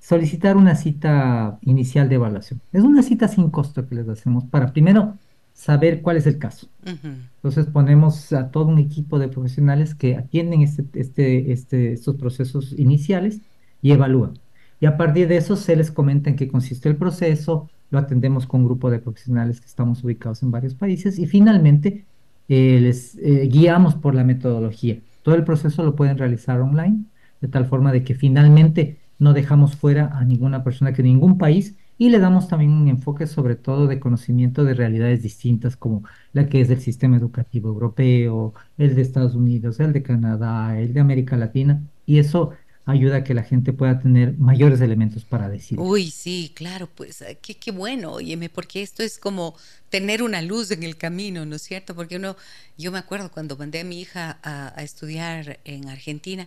solicitar una cita inicial de evaluación. Es una cita sin costo que les hacemos para primero saber cuál es el caso. Entonces ponemos a todo un equipo de profesionales que atienden este, este, este, estos procesos iniciales y evalúan. Y a partir de eso se les comenta en qué consiste el proceso, lo atendemos con un grupo de profesionales que estamos ubicados en varios países y finalmente eh, les eh, guiamos por la metodología. Todo el proceso lo pueden realizar online, de tal forma de que finalmente no dejamos fuera a ninguna persona que ningún país y le damos también un enfoque sobre todo de conocimiento de realidades distintas como la que es el sistema educativo europeo, el de Estados Unidos, el de Canadá, el de América Latina y eso ayuda a que la gente pueda tener mayores elementos para decir.
Uy, sí, claro, pues qué, qué bueno, óyeme, porque esto es como tener una luz en el camino, ¿no es cierto? Porque uno, yo me acuerdo cuando mandé a mi hija a, a estudiar en Argentina,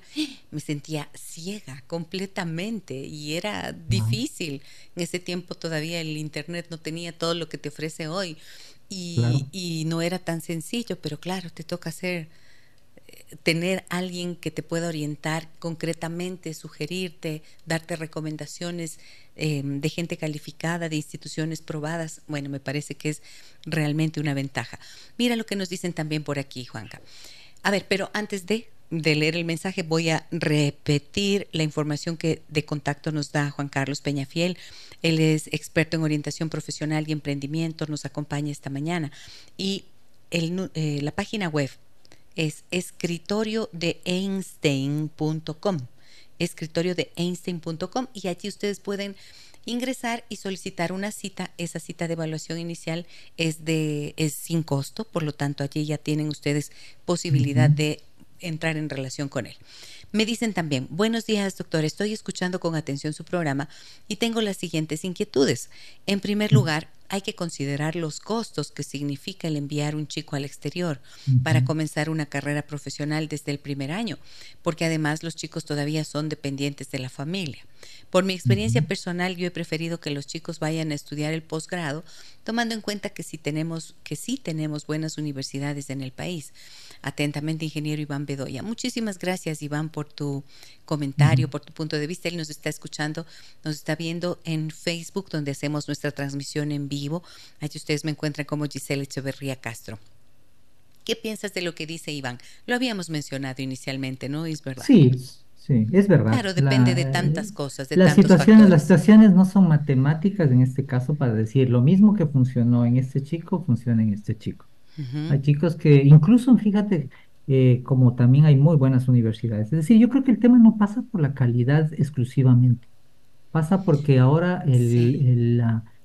me sentía ciega completamente y era difícil. En ese tiempo todavía el Internet no tenía todo lo que te ofrece hoy y, y no era tan sencillo, pero claro, te toca hacer tener alguien que te pueda orientar concretamente, sugerirte, darte recomendaciones em, de gente calificada, de instituciones probadas, bueno, me parece que es realmente una ventaja. Mira lo que nos dicen también por aquí, Juanca. A ver, pero antes de, leer el mensaje, voy a repetir la información que de contacto nos da Juan Carlos Peñafiel. Él es experto en orientación profesional y emprendimiento, nos acompaña esta mañana. Y el, eh, la página web es escritorio de Einstein.com. Escritorio de Einstein.com y allí ustedes pueden ingresar y solicitar una cita. Esa cita de evaluación inicial es de es sin costo, por lo tanto allí ya tienen ustedes posibilidad de entrar en relación con él. Me dicen también, buenos días doctor, estoy escuchando con atención su programa y tengo las siguientes inquietudes. En primer lugar, hay que considerar los costos que significa el enviar un chico al exterior para comenzar una carrera profesional desde el primer año, porque además los chicos todavía son dependientes de la familia. Por mi experiencia personal, yo he preferido que los chicos vayan a estudiar el posgrado, tomando en cuenta que sí tenemos que sí tenemos buenas universidades en el país. Atentamente, ingeniero Iván Bedoya. Muchísimas gracias, Iván, por tu comentario, por tu punto de vista. Él nos está escuchando, nos está viendo en Facebook, donde hacemos nuestra transmisión en vivo. Allí ustedes me encuentran como Giselle Echeverría Castro. ¿Qué piensas de lo que dice Iván? Lo habíamos mencionado inicialmente, ¿no? Es verdad.
Sí, sí, es verdad.
Claro, depende de tantas cosas, de
las situaciones, Las situaciones no son matemáticas en este caso para decir lo mismo que funcionó en este chico, funciona en este chico. Hay chicos que, incluso, fíjate, eh, como también hay muy buenas universidades. Es decir, yo creo que el tema no pasa por la calidad exclusivamente, pasa porque ahora el, el,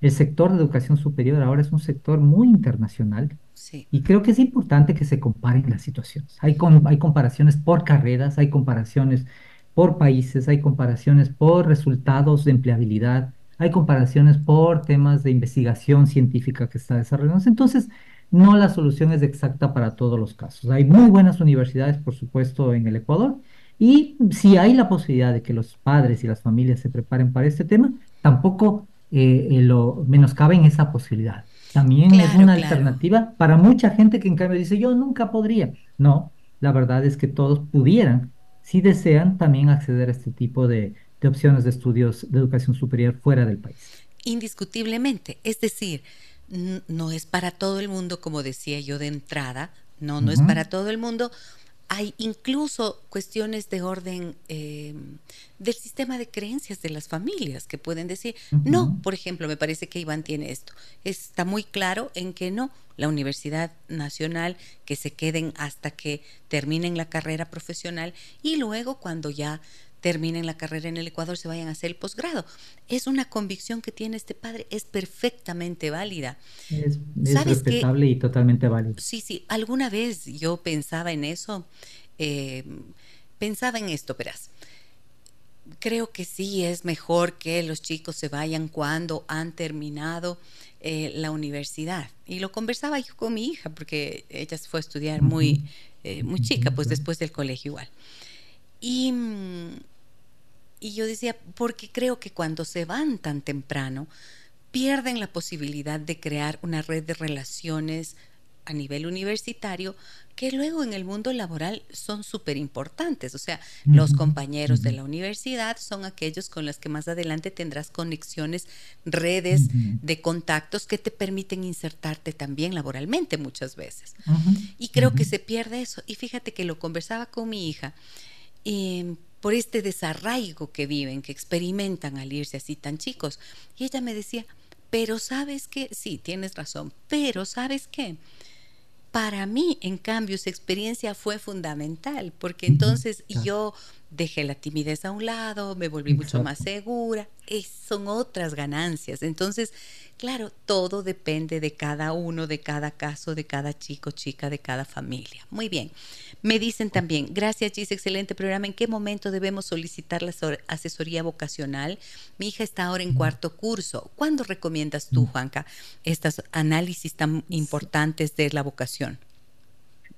sector de educación superior ahora es un sector muy internacional y creo que es importante que se comparen las situaciones. Hay, hay comparaciones por carreras, hay comparaciones por países, hay comparaciones por resultados de empleabilidad, hay comparaciones por temas de investigación científica que está desarrollando. Entonces, no la solución es exacta para todos los casos. Hay muy buenas universidades, por supuesto, en el Ecuador, y si hay la posibilidad de que los padres y las familias se preparen para este tema, tampoco eh, eh, lo menoscaben esa posibilidad. También es una alternativa para mucha gente que en cambio dice, yo nunca podría. No, la verdad es que todos pudieran, si desean, también acceder a este tipo de, de opciones de estudios de educación superior fuera del país.
Indiscutiblemente, es decir, no es para todo el mundo, como decía yo de entrada, no, no es para todo el mundo. Hay incluso cuestiones de orden eh, del sistema de creencias de las familias que pueden decir, no, por ejemplo, me parece que Iván tiene esto. Está muy claro en que no, la Universidad Nacional, que se queden hasta que terminen la carrera profesional y luego cuando ya terminen la carrera en el Ecuador, se vayan a hacer el posgrado. Es una convicción que tiene este padre, es perfectamente válida.
Es, respetable y totalmente válida.
Sí, sí, alguna vez yo pensaba en eso, eh, pensaba en esto, verás. Creo que sí es mejor que los chicos se vayan cuando han terminado eh, la universidad. Y lo conversaba yo con mi hija, porque ella se fue a estudiar muy, eh, muy chica, pues después del colegio igual. Y, y yo decía, porque creo que cuando se van tan temprano, pierden la posibilidad de crear una red de relaciones a nivel universitario que luego en el mundo laboral son súper importantes. O sea, los compañeros de la universidad son aquellos con los que más adelante tendrás conexiones, redes de contactos que te permiten insertarte también laboralmente muchas veces. Y creo que se pierde eso. Y fíjate que lo conversaba con mi hija. Em, por este desarraigo que viven, que experimentan al irse así tan chicos. Y ella me decía, pero sabes qué, sí, tienes razón, pero sabes qué, para mí, en cambio, esa experiencia fue fundamental, porque entonces yo dejé la timidez a un lado, me volví mucho más segura, son otras ganancias. Entonces, claro, todo depende de cada uno, de cada caso, de cada chico, chica, de cada familia. Muy bien. Me dicen también, gracias Gis, excelente programa. ¿En qué momento debemos solicitar la asesoría vocacional? Mi hija está ahora en cuarto curso. ¿Cuándo recomiendas tú, Juanca, estos análisis tan importantes de la vocación?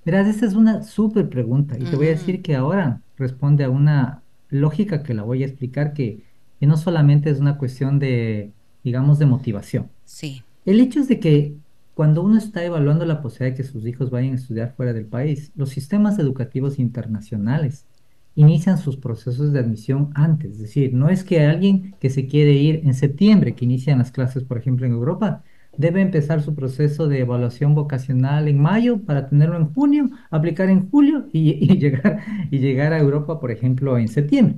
Verás, esa es una súper pregunta y te voy a decir que ahora responde a una lógica que la voy a explicar que, que no solamente es una cuestión de, digamos, de motivación.
Sí.
El hecho es de que cuando uno está evaluando la posibilidad de que sus hijos vayan a estudiar fuera del país, los sistemas educativos internacionales inician sus procesos de admisión antes. Es decir, no es que alguien que se quiere ir en septiembre, que inician las clases, por ejemplo, en Europa, debe empezar su proceso de evaluación vocacional en mayo para tenerlo en junio, aplicar en julio y, llegar, y llegar a Europa, por ejemplo, en septiembre.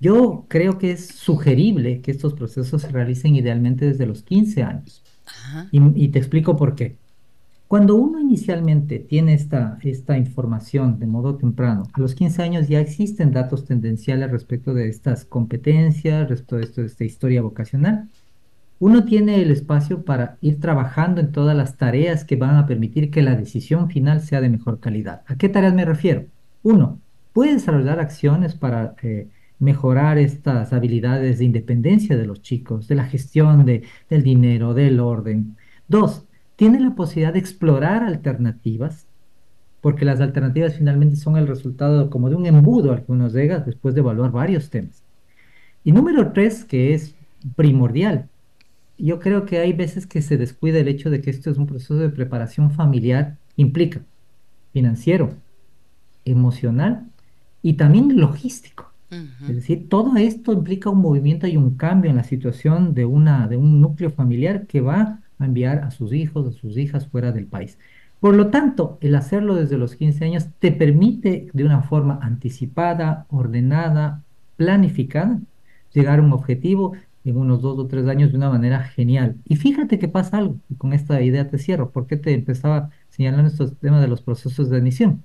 Yo creo que es sugerible que estos procesos se realicen idealmente desde los 15 años. Y, te explico por qué. Cuando uno inicialmente tiene esta, esta información de modo temprano, a los 15 años ya existen datos tendenciales respecto de estas competencias, respecto de, esto, de esta historia vocacional. Uno tiene el espacio para ir trabajando en todas las tareas que van a permitir que la decisión final sea de mejor calidad. ¿A qué tareas me refiero? Uno, puede desarrollar acciones para eh, mejorar estas habilidades de independencia de los chicos, de la gestión de, del dinero, del orden. Dos, tiene la posibilidad de explorar alternativas, porque las alternativas finalmente son el resultado como de un embudo al que uno llega después de evaluar varios temas. Y número tres, que es primordial, yo creo que hay veces que se descuida el hecho de que esto es un proceso de preparación familiar, implica financiero, emocional y también logístico. Es decir, todo esto implica un movimiento y un cambio en la situación de, una, de un núcleo familiar que va a enviar a sus hijos, a sus hijas fuera del país. Por lo tanto, el hacerlo desde los 15 años te permite de una forma anticipada, ordenada, planificada, llegar a un objetivo en unos dos o tres años de una manera genial. Y fíjate que pasa algo, y con esta idea te cierro, porque te empezaba señalando estos temas de los procesos de admisión.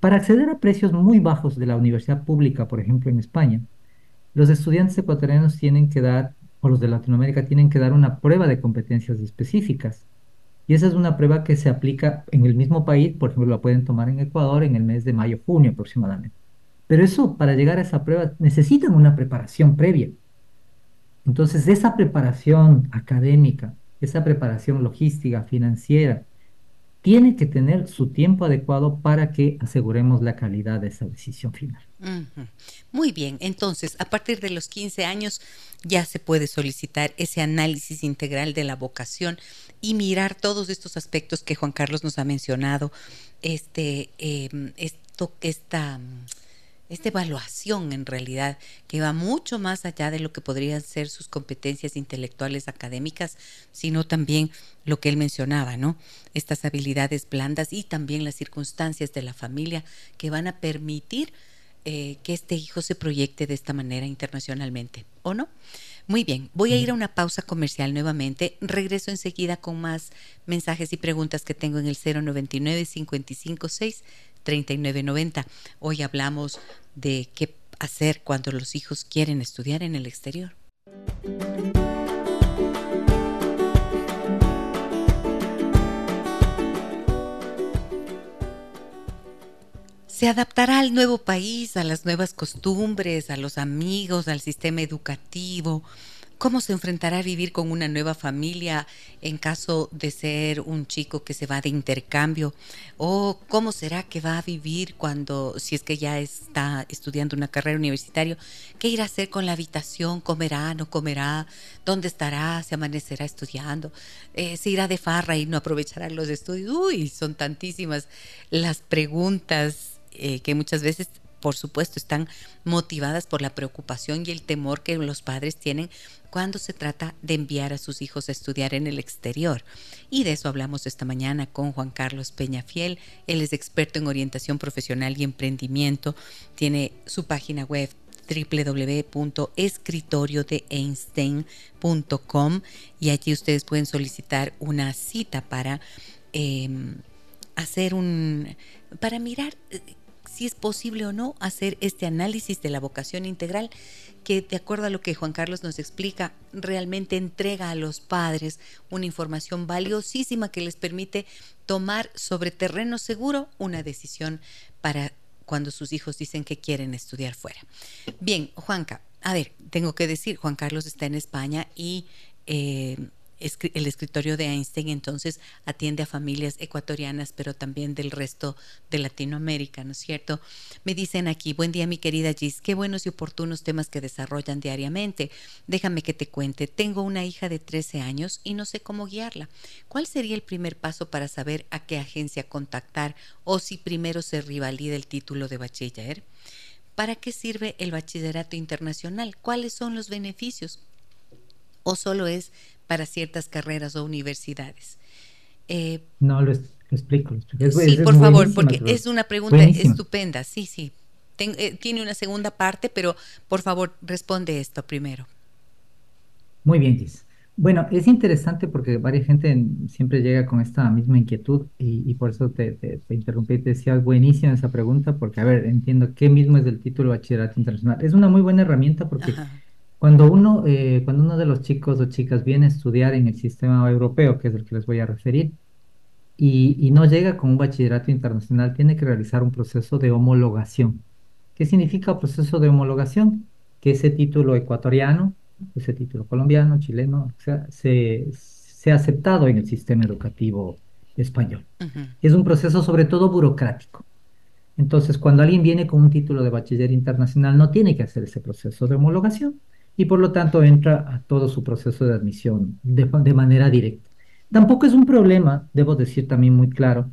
Para acceder a precios muy bajos de la universidad pública, por ejemplo en España, los estudiantes ecuatorianos tienen que dar, o los de Latinoamérica tienen que dar una prueba de competencias específicas. Y esa es una prueba que se aplica en el mismo país, por ejemplo, la pueden tomar en Ecuador en el mes de mayo, junio aproximadamente. Pero eso, para llegar a esa prueba, necesitan una preparación previa. Entonces, esa preparación académica, esa preparación logística, financiera, tiene que tener su tiempo adecuado para que aseguremos la calidad de esa decisión final.
Muy bien, entonces a partir de los 15 años ya se puede solicitar ese análisis integral de la vocación y mirar todos estos aspectos que Juan Carlos nos ha mencionado, este, em, esto, esta esta evaluación en realidad que va mucho más allá de lo que podrían ser sus competencias intelectuales académicas, sino también lo que él mencionaba, ¿no? Estas habilidades blandas y también las circunstancias de la familia que van a permitir eh, que este hijo se proyecte de esta manera internacionalmente, ¿o no? Muy bien, voy a ir a una pausa comercial nuevamente. Regreso enseguida con más mensajes y preguntas que tengo en el 099 556 3990. Hoy hablamos de qué hacer cuando los hijos quieren estudiar en el exterior. Se adaptará al nuevo país, a las nuevas costumbres, a los amigos, al sistema educativo, ¿Cómo se enfrentará a vivir con una nueva familia en caso de ser un chico que se va de intercambio? ¿O cómo será que va a vivir cuando, si es que ya está estudiando una carrera universitaria, qué irá a hacer con la habitación? ¿Comerá, no comerá? ¿Dónde estará? ¿Se amanecerá estudiando? Eh, ¿Se irá de farra y no aprovechará los estudios? Uy, son tantísimas las preguntas eh, que muchas veces por supuesto, están motivadas por la preocupación y el temor que los padres tienen cuando se trata de enviar a sus hijos a estudiar en el exterior. Y de eso hablamos esta mañana con Juan Carlos Peñafiel. Él es experto en orientación profesional y emprendimiento. Tiene su página web www.escritoriodeeinstein.com y allí ustedes pueden solicitar una cita para em, hacer un para mirar eh, si es posible o no hacer este análisis de la vocación integral que de acuerdo a lo que Juan Carlos nos explica, realmente entrega a los padres una información valiosísima que les permite tomar sobre terreno seguro una decisión para cuando sus hijos dicen que quieren estudiar fuera. Bien, Juanca, a ver, tengo que decir, Juan Carlos está en España y eh, el escritorio de Einstein entonces atiende a familias ecuatorianas, pero también del resto de Latinoamérica, ¿no es cierto? Me dicen aquí, buen día mi querida Gis, qué buenos y oportunos temas que desarrollan diariamente. Déjame que te cuente, tengo una hija de 13 años y no sé cómo guiarla. ¿Cuál sería el primer paso para saber a qué agencia contactar o si primero se rivalida el título de bachiller? ¿Para qué sirve el bachillerato internacional? ¿Cuáles son los beneficios? ¿O solo es para ciertas carreras o universidades.
Eh, no, lo, explico.
sí, por favor, porque es una pregunta estupenda. Sí, sí. Eh, tiene una segunda parte, pero por favor, responde esto primero.
Muy bien, Gis. Bueno, es interesante porque varias gente siempre llega con esta misma inquietud y, por eso te, te, interrumpí y te decía buenísima esa pregunta porque, a ver, entiendo qué mismo es del título de bachillerato internacional. Es una muy buena herramienta porque cuando uno, eh, cuando uno de los chicos o chicas viene a estudiar en el sistema europeo, que es el que les voy a referir, y, no llega con un bachillerato internacional, tiene que realizar un proceso de homologación. ¿Qué significa proceso de homologación? Que ese título ecuatoriano, ese título colombiano, chileno, o sea, se, ha aceptado en el sistema educativo español. Es un proceso sobre todo burocrático. Entonces, cuando alguien viene con un título de bachiller internacional, no tiene que hacer ese proceso de homologación, y por lo tanto entra a todo su proceso de admisión de, manera directa. Tampoco es un problema, debo decir también muy claro,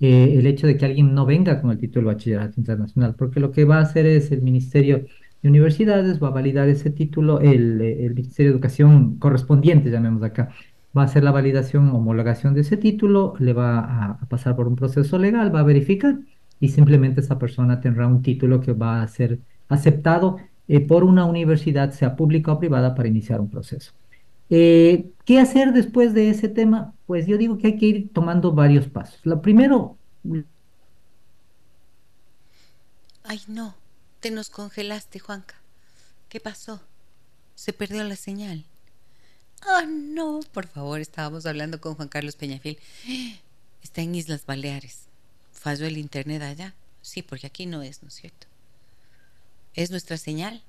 eh, el hecho de que alguien no venga con el título de bachillerato internacional, porque lo que va a hacer es el Ministerio de Universidades, va a validar ese título, el, Ministerio de Educación correspondiente, llamemos acá, va a hacer la validación, homologación de ese título, le va a pasar por un proceso legal, va a verificar y simplemente esa persona tendrá un título que va a ser aceptado eh, por una universidad, sea pública o privada, para iniciar un proceso. Eh, ¿Qué hacer después de ese tema? Pues yo digo que hay que ir tomando varios pasos. Lo primero...
Ay, no, te nos congelaste, Juanca. ¿Qué pasó? Se perdió la señal. Ah, no, por favor, estábamos hablando con Juan Carlos Peñafiel. Está en Islas Baleares. ¿Falló el internet allá? Sí, porque aquí no es, ¿no es cierto? Es nuestra señal.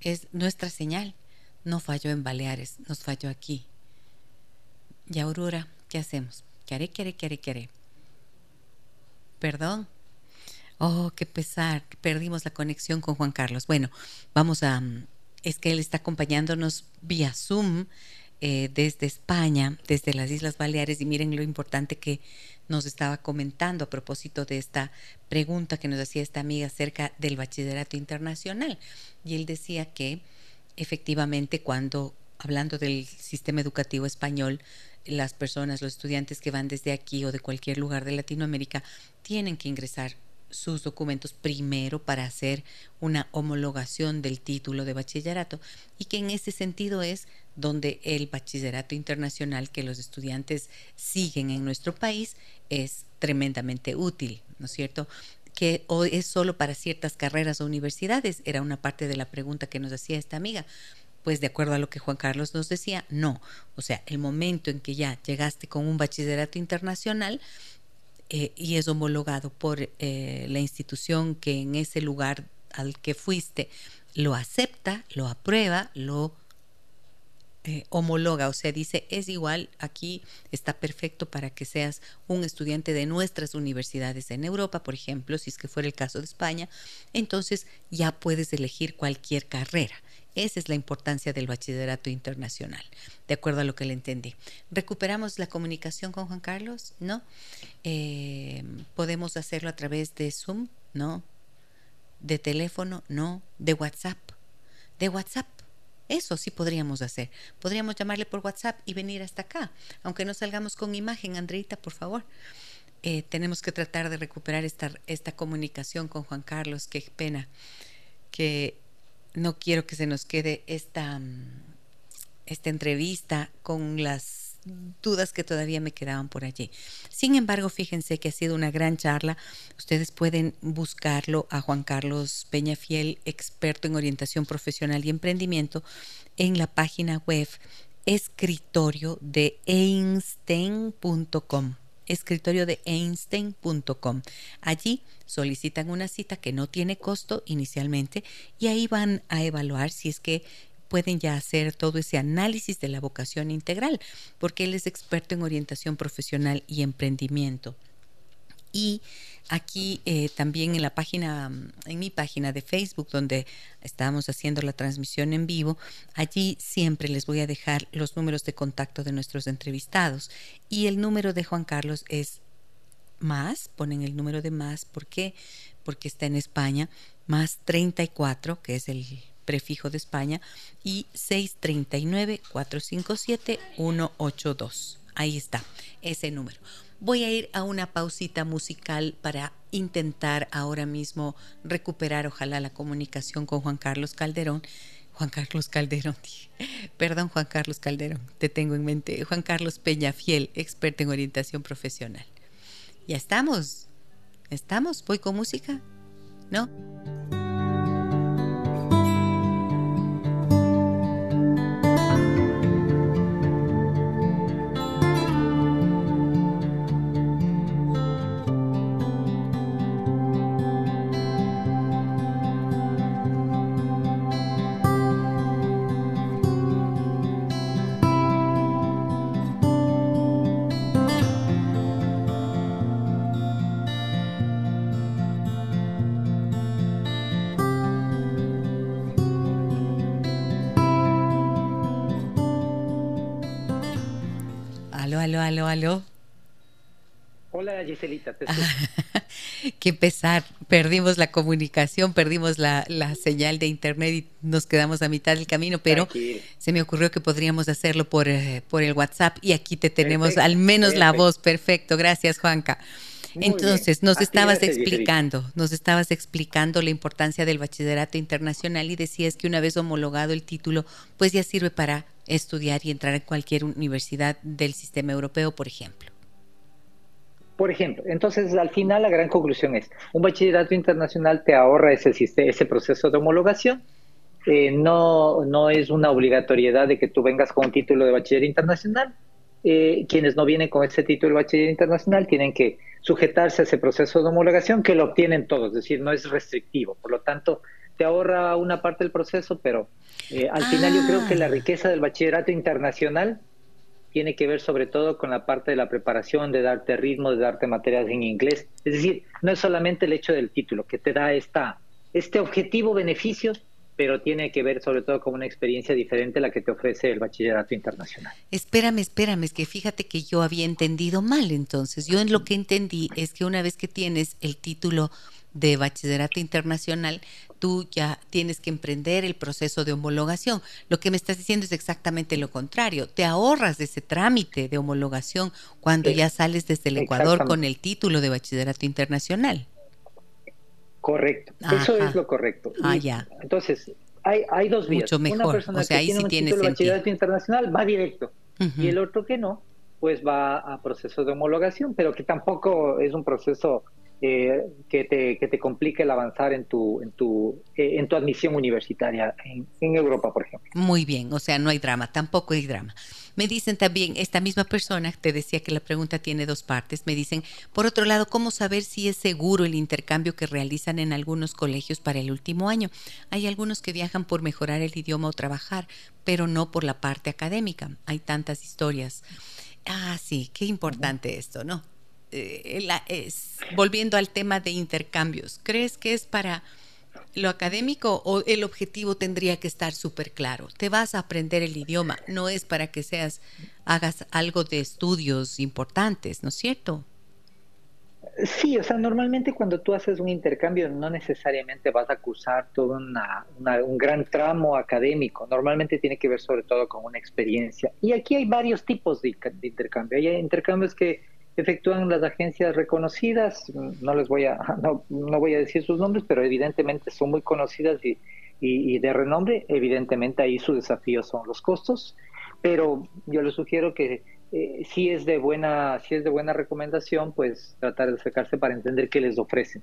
Es nuestra señal. No falló en Baleares, nos falló aquí. Y Aurora, ¿qué hacemos? ¿Qué haré, qué haré, qué haré, qué haré? Perdón. Oh, qué pesar. Perdimos la conexión con Juan Carlos. Bueno, vamos a... Mm, es que él está acompañándonos vía Zoom eh, desde España, desde las Islas Baleares, y miren lo importante que nos estaba comentando a propósito de esta pregunta que nos hacía esta amiga acerca del bachillerato internacional. Y él decía que efectivamente cuando, hablando del sistema educativo español, las personas, los estudiantes que van desde aquí o de cualquier lugar de Latinoamérica, tienen que ingresar sus documentos primero para hacer una homologación del título de bachillerato y que en ese sentido es donde el bachillerato internacional que los estudiantes siguen en nuestro país es tremendamente útil, ¿no es cierto? que o es solo para ciertas carreras o universidades, era una parte de la pregunta que nos hacía esta amiga. Pues de acuerdo a lo que Juan Carlos nos decía, no. O sea, el momento en que ya llegaste con un bachillerato internacional, eh, y es homologado por eh, la institución que en ese lugar al que fuiste lo acepta, lo aprueba, lo eh, homologa, o sea, dice, es igual, aquí está perfecto para que seas un estudiante de nuestras universidades en Europa, por ejemplo, si es que fuera el caso de España, entonces ya puedes elegir cualquier carrera. Esa es la importancia del bachillerato internacional, de acuerdo a lo que le entendí. ¿Recuperamos la comunicación con Juan Carlos? ¿No? Eh, ¿Podemos hacerlo a través de Zoom? ¿No? ¿De teléfono? ¿No? ¿De WhatsApp? ¿De WhatsApp? Eso sí podríamos hacer. Podríamos llamarle por WhatsApp y venir hasta acá, aunque no salgamos con imagen, Andreita, por favor. Eh, tenemos que tratar de recuperar esta, esta comunicación con Juan Carlos. Qué pena que no quiero que se nos quede esta, mm, esta entrevista con las dudas que todavía me quedaban por allí. Sin embargo, fíjense que ha sido una gran charla. Ustedes pueden buscarlo a Juan Carlos Peñafiel, experto en orientación profesional y emprendimiento, en la página web escritorio de einstein.com escritorio de einstein.com. Allí solicitan una cita que no tiene costo inicialmente y ahí van a evaluar si es que pueden ya hacer todo ese análisis de la vocación integral, porque él es experto en orientación profesional y emprendimiento. Y aquí eh, también en la página, en mi página de Facebook, donde estábamos haciendo la transmisión en vivo, allí siempre les voy a dejar los números de contacto de nuestros entrevistados. Y el número de Juan Carlos es más, ponen el número de más, ¿por qué? Porque está en España, más 34, que es el prefijo de España, y 639-457-182. Ahí está, ese número. Voy a ir a una pausita musical para intentar ahora mismo recuperar, ojalá, la comunicación con Juan Carlos Calderón. Juan Carlos Calderón, perdón Juan Carlos Calderón, te tengo en mente. Juan Carlos Peñafiel, experto en orientación profesional. Ya estamos, estamos, voy con música, ¿no? Aló,
Hola Giselita,
Qué pesar, perdimos la comunicación, perdimos la, señal de internet y nos quedamos a mitad del camino, pero se me ocurrió que podríamos hacerlo por, eh, por el WhatsApp y aquí te tenemos al menos la voz. Perfecto, gracias Juanca. Entonces, nos estabas explicando, nos estabas explicando la importancia del bachillerato internacional y decías que una vez homologado el título, pues ya sirve para estudiar y entrar en cualquier universidad del sistema europeo, por ejemplo.
Por ejemplo, entonces al final la gran conclusión es, un bachillerato internacional te ahorra ese, ese proceso de homologación, eh, no, no es una obligatoriedad de que tú vengas con un título de bachiller internacional, eh, quienes no vienen con ese título de bachiller internacional tienen que sujetarse a ese proceso de homologación que lo obtienen todos, es decir, no es restrictivo. Por lo tanto, te ahorra una parte del proceso, pero eh, al final yo creo que la ah. riqueza del bachillerato internacional tiene que ver sobre todo con la parte de la preparación, de darte ritmo, de darte materias en inglés. Es decir, no es solamente el hecho del título que te da esta, este objetivo beneficio, pero tiene que ver sobre todo con una experiencia diferente a la que te ofrece el bachillerato internacional.
Espérame, espérame, es que fíjate que yo había entendido mal entonces. Yo en lo que entendí es que una vez que tienes el título de bachillerato internacional, tú ya tienes que emprender el proceso de homologación. Lo que me estás diciendo es exactamente lo contrario. Te ahorras de ese trámite de homologación cuando ya sales desde el Ecuador con el título de bachillerato internacional.
Correcto, eso es lo correcto.
Ah, ya.
Entonces, hay, hay dos vías.
Mucho mejor.
Una persona
o sea,
que
ahí
tiene
sí
un
tiene
título
sentido.
de bachillerato internacional va directo. Y el otro que no, pues va a proceso de homologación, pero que tampoco es un proceso eh, que, te, que te complique el avanzar en tu, en tu, eh, en tu admisión universitaria en, en Europa, por ejemplo.
Muy bien, o sea, no hay drama, tampoco hay drama. Me dicen también, esta misma persona, te decía que la pregunta tiene dos partes, me dicen, por otro lado, ¿cómo saber si es seguro el intercambio que realizan en algunos colegios para el último año? Hay algunos que viajan por mejorar el idioma o trabajar, pero no por la parte académica. Hay tantas historias. Ah, sí, qué importante esto, ¿no? Eh, es, volviendo al tema de intercambios, ¿crees que es para lo académico o el objetivo tendría que estar súper claro? Te vas a aprender el idioma, no es para que seas, hagas algo de estudios importantes, ¿no es cierto?
Sí, o sea, normalmente cuando tú haces un intercambio no necesariamente vas a cursar todo un gran tramo académico, normalmente tiene que ver sobre todo con una experiencia. Y aquí hay varios tipos de, de intercambio. Hay intercambios que efectúan las agencias reconocidas, no les voy a, no, no voy a decir sus nombres, pero evidentemente son muy conocidas y, y, de renombre, evidentemente ahí su desafío son los costos, pero yo les sugiero que eh, si es de buena, si es de buena recomendación, pues tratar de acercarse para entender qué les ofrecen.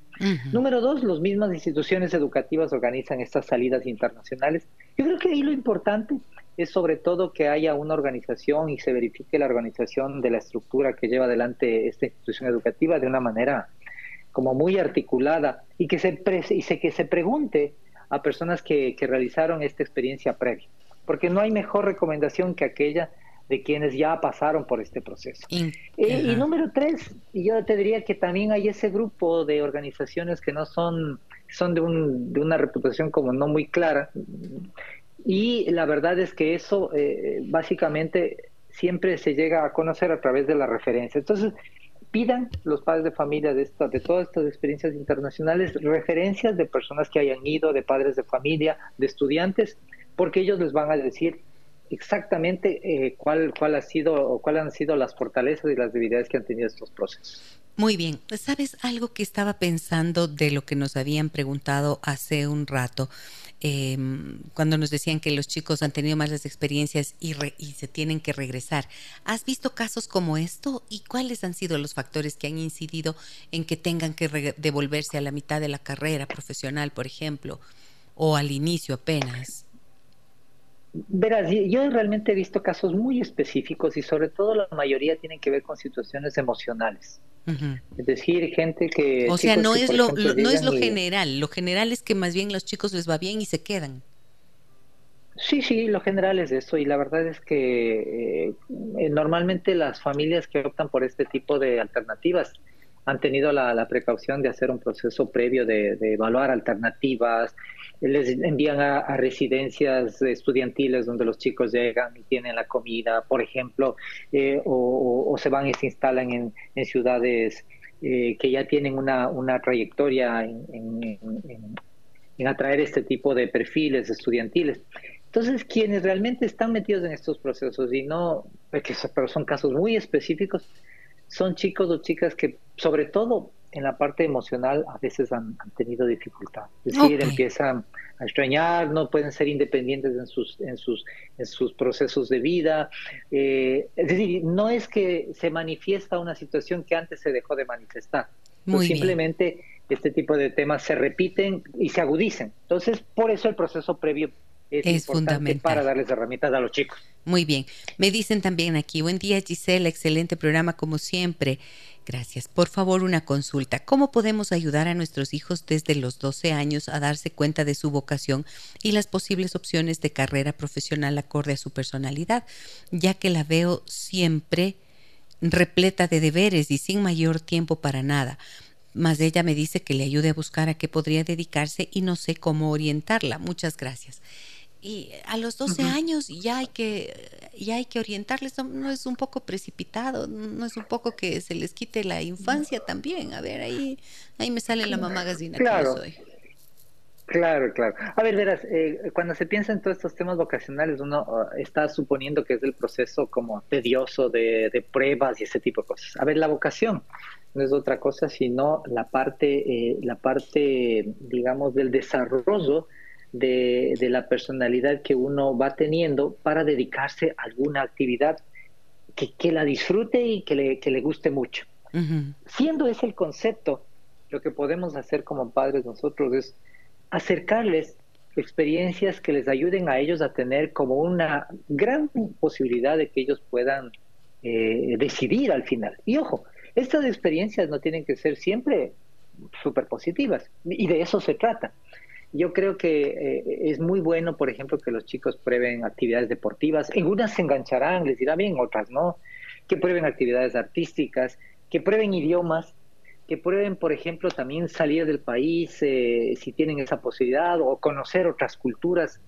Número dos, las mismas instituciones educativas organizan estas salidas internacionales. Yo creo que ahí lo importante es sobre todo que haya una organización y se verifique la organización de la estructura que lleva adelante esta institución educativa de una manera como muy articulada y que se, y se, que se pregunte a personas que, que realizaron esta experiencia previa, porque no hay mejor recomendación que aquella de quienes ya pasaron por este proceso. Y, eh, y número tres, yo te diría que también hay ese grupo de organizaciones que no son, son de, un, de una reputación como no muy clara, y la verdad es que eso eh, básicamente siempre se llega a conocer a través de la referencia. Entonces, pidan los padres de familia de, esta, de todas estas experiencias internacionales referencias de personas que hayan ido, de padres de familia, de estudiantes, porque ellos les van a decir exactamente eh, cuál, cuál ha sido o cuáles han sido las fortalezas y las debilidades que han tenido estos procesos.
Muy bien, ¿sabes algo que estaba pensando de lo que nos habían preguntado hace un rato? Eh, cuando nos decían que los chicos han tenido malas experiencias y, y, se tienen que regresar. ¿Has visto casos como esto y cuáles han sido los factores que han incidido en que tengan que devolverse a la mitad de la carrera profesional, por ejemplo, o al inicio apenas?
Verás, yo realmente he visto casos muy específicos y sobre todo la mayoría tienen que ver con situaciones emocionales. Es decir, gente que...
O sea, no es, lo, no es lo general, lo general es que más bien los chicos les va bien y se quedan.
Sí, sí, lo general es eso y la verdad es que eh, normalmente las familias que optan por este tipo de alternativas han tenido la, precaución de hacer un proceso previo de, evaluar alternativas, les envían a, residencias estudiantiles donde los chicos llegan y tienen la comida, por ejemplo, eh, o, se van y se instalan en, ciudades eh, que ya tienen una, trayectoria en, atraer este tipo de perfiles estudiantiles. Entonces, quienes realmente están metidos en estos procesos y no, pero son casos muy específicos, son chicos o chicas que sobre todo en la parte emocional a veces han, tenido dificultad. Es decir, empiezan a extrañar, no pueden ser independientes en sus, en sus, en sus procesos de vida. Eh, es decir, no es que se manifiesta una situación que antes se dejó de manifestar. Muy simplemente este tipo de temas se repiten y se agudicen. Entonces, por eso el proceso previo es, fundamental para darles herramientas a los chicos.
Muy bien. Me dicen también aquí, buen día Gisela, excelente programa como siempre. Gracias. Por favor, una consulta. ¿Cómo podemos ayudar a nuestros hijos desde los 12 años a darse cuenta de su vocación y las posibles opciones de carrera profesional acorde a su personalidad? Ya que la veo siempre repleta de deberes y sin mayor tiempo para nada. Más ella me dice que le ayude a buscar a qué podría dedicarse y no sé cómo orientarla. Muchas gracias y a los 12 años ya hay que ya hay que orientarles no, es un poco precipitado no es un poco que se les quite la infancia también a ver ahí ahí me sale la mamá gallina
claro. Claro, claro. A ver, verás, eh, cuando se piensa en todos estos temas vocacionales, uno uh, está suponiendo que es el proceso como tedioso de, de, pruebas y ese tipo de cosas. A ver, la vocación no es otra cosa sino la parte, eh, la parte, digamos, del desarrollo de, la personalidad que uno va teniendo para dedicarse a alguna actividad que, que la disfrute y que le, que le guste mucho. Siendo ese el concepto, lo que podemos hacer como padres nosotros es acercarles experiencias que les ayuden a ellos a tener como una gran posibilidad de que ellos puedan eh, decidir al final. Y ojo, estas experiencias no tienen que ser siempre súper positivas y de eso se trata. Yo creo que eh, es muy bueno, por ejemplo, que los chicos prueben actividades deportivas. En unas se engancharán, les irá bien, otras no. Que prueben actividades artísticas, que prueben idiomas, que prueben, por ejemplo, también salir del país eh, si tienen esa posibilidad o conocer otras culturas.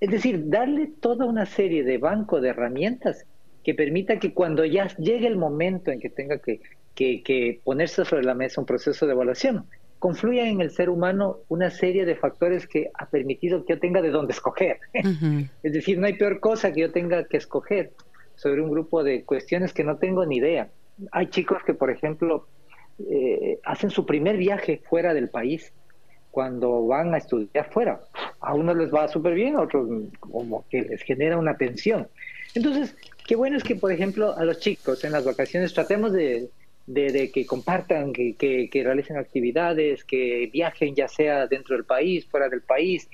Es decir, darle toda una serie de banco de herramientas que permita que cuando ya llegue el momento en que tenga que, que, ponerse sobre la mesa un proceso de evaluación, confluya en el ser humano una serie de factores que ha permitido que yo tenga de dónde escoger. Es decir, no hay peor cosa que yo tenga que escoger sobre un grupo de cuestiones que no tengo ni idea. Hay chicos que, por ejemplo, eh, hacen su primer viaje fuera del país cuando van a estudiar fuera. A unos les va súper bien, a otros como que les genera una tensión. Entonces, qué bueno es que, por ejemplo, a los chicos en las vacaciones tratemos de, de, que compartan, que, que, realicen actividades, que viajen ya sea dentro del país, fuera del país,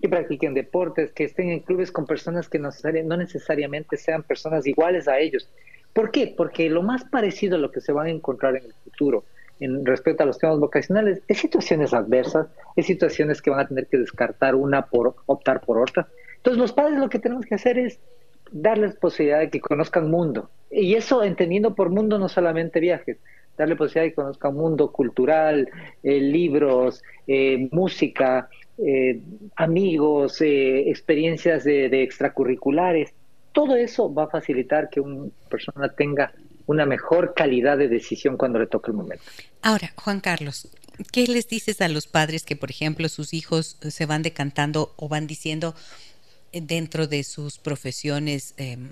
que practiquen deportes, que estén en clubes con personas que no, no necesariamente sean personas iguales a ellos, ¿Por qué? Porque lo más parecido a lo que se van a encontrar en el futuro en respecto a los temas vocacionales es situaciones adversas, es situaciones que van a tener que descartar una por optar por otra. Entonces los padres lo que tenemos que hacer es darles posibilidad de que conozcan mundo. Y eso entendiendo por mundo no solamente viajes, darle posibilidad de que conozcan mundo cultural, eh, libros, eh, música, eh, amigos, experiencias de extracurriculares todo eso va a facilitar que una persona tenga una mejor calidad de decisión cuando le toque el momento.
Ahora, Juan Carlos, ¿qué les dices a los padres que, por ejemplo, sus hijos se van decantando o van diciendo dentro de sus profesiones, em,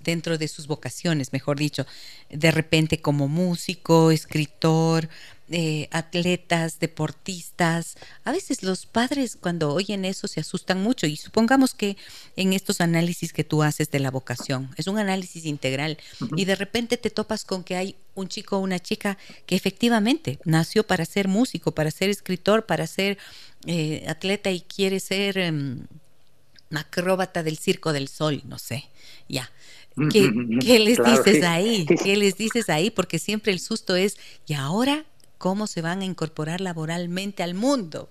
dentro de sus vocaciones, mejor dicho, de repente como músico, escritor, eh, atletas, deportistas. A veces los padres cuando oyen eso se asustan mucho y supongamos que en estos análisis que tú haces de la vocación, es un análisis integral y de repente te topas con que hay un chico o una chica que efectivamente nació para ser músico, para ser escritor, para ser eh, atleta y quiere ser em, acróbata del Circo del Sol, no sé, ya. ¿Qué, les dices ahí? ¿Qué les dices ahí? Porque siempre el susto es, ¿y ahora cómo se van a incorporar laboralmente al mundo.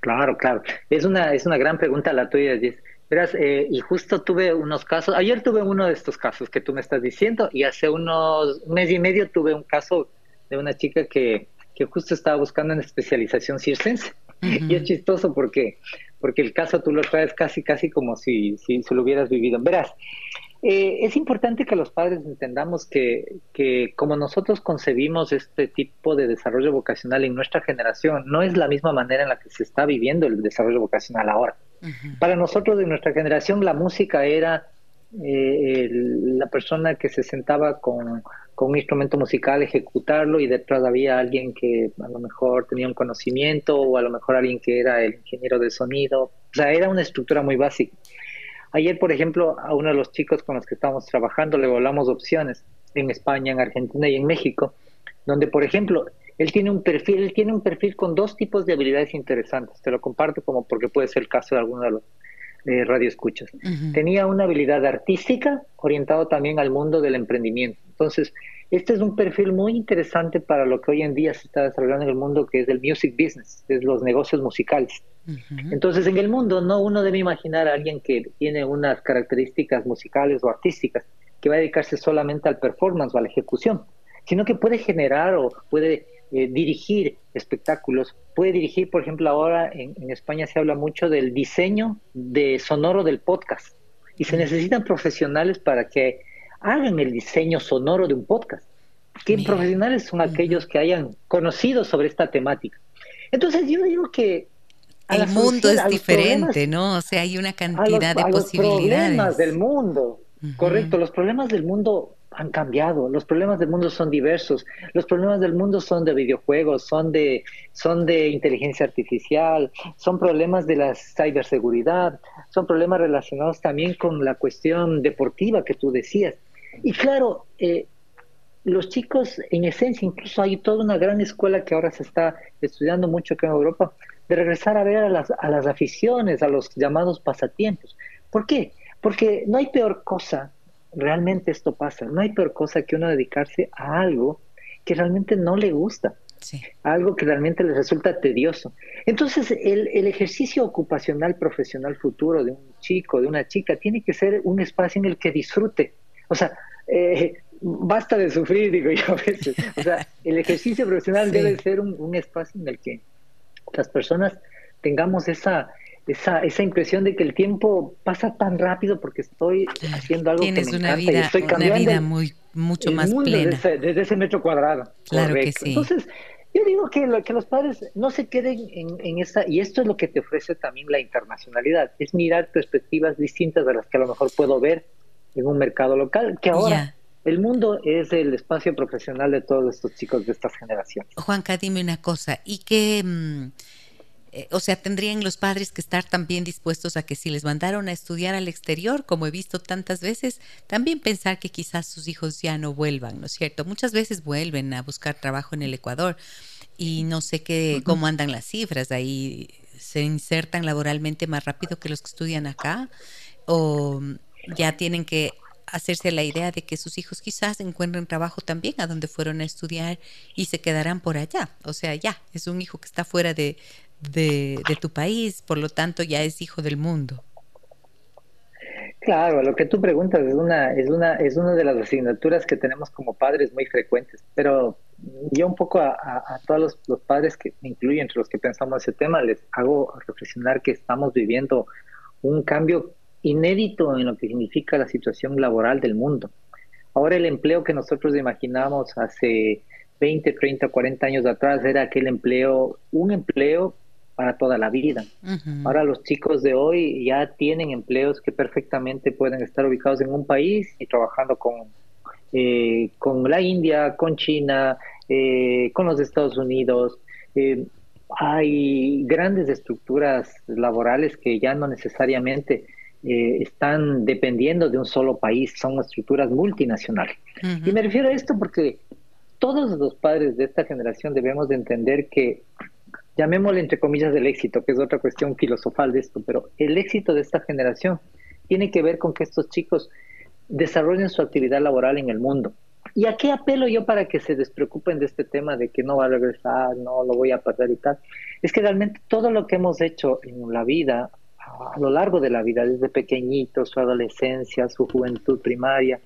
Claro, claro. Es una, es una gran pregunta la tuya, Gis. Verás, eh, y justo tuve unos casos, ayer tuve uno de estos casos que tú me estás diciendo, y hace unos un mes y medio tuve un caso de una chica que, que justo estaba buscando una especialización circense. Y es chistoso porque, porque el caso tú lo traes casi, casi como si, si, si lo hubieras vivido. Verás, eh, es importante que los padres entendamos que, que, como nosotros concebimos este tipo de desarrollo vocacional en nuestra generación, no es la misma manera en la que se está viviendo el desarrollo vocacional ahora. Para nosotros de nuestra generación la música era eh, la persona que se sentaba con, con, un instrumento musical, ejecutarlo y detrás había alguien que a lo mejor tenía un conocimiento o a lo mejor alguien que era el ingeniero de sonido. O sea, era una estructura muy básica. Ayer, por ejemplo, a uno de los chicos con los que estamos trabajando le hablamos opciones en España, en Argentina y en México, donde, por ejemplo, él tiene un perfil, él tiene un perfil con dos tipos de habilidades interesantes. Te lo comparto como porque puede ser el caso de alguno de los eh, radioescuchas. Tenía una habilidad artística orientado también al mundo del emprendimiento. Entonces, este es un perfil muy interesante para lo que hoy en día se está desarrollando en el mundo, que es el music business, es los negocios musicales. Entonces, en el mundo, no uno debe imaginar a alguien que tiene unas características musicales o artísticas que va a dedicarse solamente al performance o a la ejecución, sino que puede generar o puede eh, dirigir espectáculos, puede dirigir, por ejemplo, ahora en, España se habla mucho del diseño de sonoro del podcast y se necesitan profesionales para que hagan el diseño sonoro de un podcast. ¿Qué profesionales son aquellos que hayan conocido sobre esta temática? Entonces yo digo que
el mundo es diferente, ¿no? O sea, hay una cantidad de posibilidades.
Los problemas del mundo, correcto, los problemas del mundo han cambiado, los problemas del mundo son diversos, los problemas del mundo son de videojuegos, son de, son de inteligencia artificial, son problemas de la ciberseguridad, son problemas relacionados también con la cuestión deportiva que tú decías. Y claro, eh, los chicos, en esencia, incluso hay toda una gran escuela que ahora se está estudiando mucho acá en Europa, de regresar a ver a las, a las aficiones, a los llamados pasatiempos. ¿Por qué? Porque no hay peor cosa, realmente esto pasa, no hay peor cosa que uno dedicarse a algo que realmente no le gusta, algo que realmente le resulta tedioso. Entonces, el, el, ejercicio ocupacional profesional futuro de un chico, de una chica, tiene que ser un espacio en el que disfrute. O sea, eh, basta de sufrir, digo yo a veces. O sea, el ejercicio profesional debe ser un, espacio en el que las personas tengamos esa, esa, esa impresión de que el tiempo pasa tan rápido porque estoy haciendo algo que me
una
encanta
vida,
y estoy cambiando
una vida muy, mucho más plena.
Desde ese, metro cuadrado.
Claro que sí.
Entonces, yo digo que, que los padres no se queden en, en esa, y esto es lo que te ofrece también la internacionalidad, es mirar perspectivas distintas de las que a lo mejor puedo ver en un mercado local, que ahora el mundo es el espacio profesional de todos estos chicos de estas generaciones.
Juanca, dime una cosa, ¿y qué, mm, eh, o sea, tendrían los padres que estar también dispuestos a que si les mandaron a estudiar al exterior, como he visto tantas veces, también pensar que quizás sus hijos ya no vuelvan, ¿no es cierto? Muchas veces vuelven a buscar trabajo en el Ecuador y no sé qué, cómo andan las cifras ahí, se insertan laboralmente más rápido que los que estudian acá o ya tienen que hacerse la idea de que sus hijos quizás encuentren trabajo también a donde fueron a estudiar y se quedarán por allá. O sea, ya, es un hijo que está fuera de, de, tu país, por lo tanto ya es hijo del mundo.
Claro, lo que tú preguntas es una, es una, es una de las asignaturas que tenemos como padres muy frecuentes, pero yo un poco a, todos los, los, padres que me incluyo entre los que pensamos ese tema, les hago reflexionar que estamos viviendo un cambio inédito en lo que significa la situación laboral del mundo. Ahora el empleo que nosotros imaginamos hace 20, 30, 40 años atrás era aquel empleo, un empleo para toda la vida. Ahora los chicos de hoy ya tienen empleos que perfectamente pueden estar ubicados en un país y trabajando con, eh, con la India, con China, eh, con los Estados Unidos. Eh, hay grandes estructuras laborales que ya no necesariamente eh, están dependiendo de un solo país, son estructuras multinacionales. Y me refiero a esto porque todos los padres de esta generación debemos de entender que, llamémosle entre comillas el éxito, que es otra cuestión filosofal de esto, pero el éxito de esta generación tiene que ver con que estos chicos desarrollen su actividad laboral en el mundo. ¿Y a qué apelo yo para que se despreocupen de este tema de que no va a regresar, no lo voy a perder y tal? Es que realmente todo lo que hemos hecho en la vida a lo largo de la vida, desde pequeñitos, su adolescencia, su juventud primaria.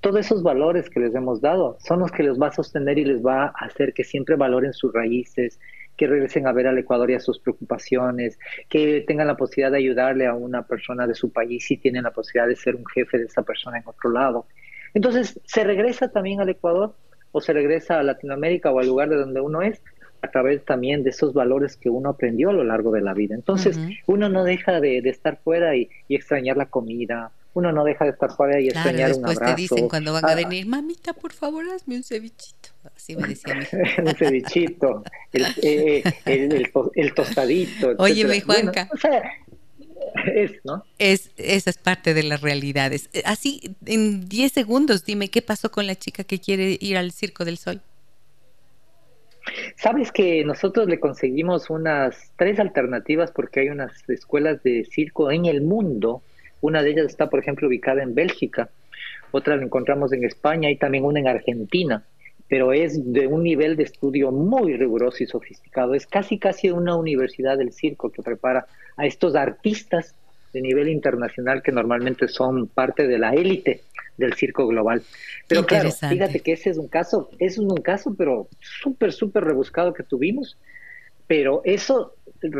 Todos esos valores que les hemos dado son los que les va a sostener y les va a hacer que siempre valoren sus raíces, que regresen a ver al Ecuador y a sus preocupaciones, que tengan la posibilidad de ayudarle a una persona de su país y tienen la posibilidad de ser un jefe de esa persona en otro lado. Entonces, se regresa también al Ecuador o se regresa a Latinoamérica o al lugar de donde uno es a través también de esos valores que uno aprendió a lo largo de la vida. Entonces, uno no deja de, estar fuera y, extrañar la comida, uno no deja de estar fuera y extrañar un abrazo.
Después te dicen cuando van a ah. venir, mamita, por favor, hazme un cevichito. Así me decía mi
Un cevichito, el, eh, eh, el, tostadito.
Oye, mi Juanca.
o sea, es, ¿no?
Es, esa es parte de las realidades. Así, en 10 segundos, dime, ¿qué pasó con la chica que quiere ir al Circo del Sol?
Sabes que nosotros le conseguimos unas tres alternativas porque hay unas escuelas de circo en el mundo. Una de ellas está, por ejemplo, ubicada en Bélgica, otra la encontramos en España y también una en Argentina, pero es de un nivel de estudio muy riguroso y sofisticado. Es casi, casi una universidad del circo que prepara a estos artistas de nivel internacional que normalmente son parte de la élite del circo global. Pero claro, fíjate que ese es un caso, es un caso, pero súper, súper rebuscado que tuvimos, pero eso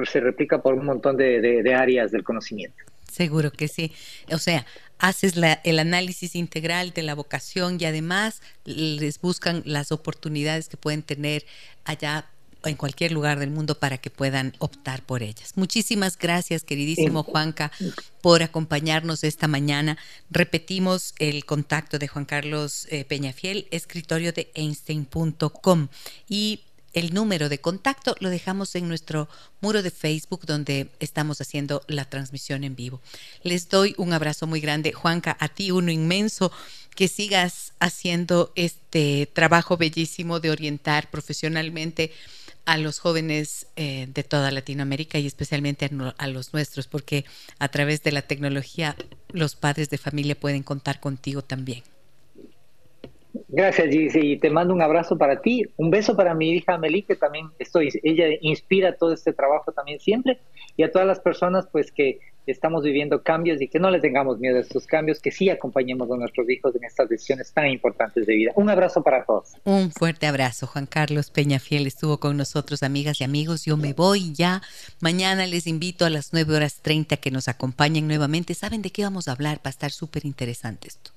se replica por un montón de, áreas del conocimiento.
Seguro que sí. O sea, haces la, el análisis integral de la vocación y además les buscan las oportunidades que pueden tener allá en cualquier lugar del mundo para que puedan optar por ellas. Muchísimas gracias, queridísimo Juanca, por acompañarnos esta mañana. Repetimos el contacto de Juan Carlos eh, Peñafiel, escritorio de Einstein.com. Y el número de contacto lo dejamos en nuestro muro de Facebook donde estamos haciendo la transmisión en vivo. Les doy un abrazo muy grande, Juanca, a ti uno inmenso, que sigas haciendo este trabajo bellísimo de orientar profesionalmente a los jóvenes eh, de toda Latinoamérica y especialmente a, los nuestros, porque a través de la tecnología los padres de familia pueden contar contigo también.
Gracias, Gigi. Y te mando un abrazo para ti. Un beso para mi hija Amelie, que también estoy, ella inspira todo este trabajo también siempre. Y a todas las personas, pues, que estamos viviendo cambios y que no les tengamos miedo a estos cambios, que sí acompañemos a nuestros hijos en estas decisiones tan importantes de vida. Un abrazo para todos.
Un fuerte abrazo. Juan Carlos Peñafiel estuvo con nosotros, amigas y amigos. Yo me voy ya. Mañana les invito a las 9 horas 30 que nos acompañen nuevamente. ¿Saben de qué vamos a hablar? Va a estar súper interesante esto.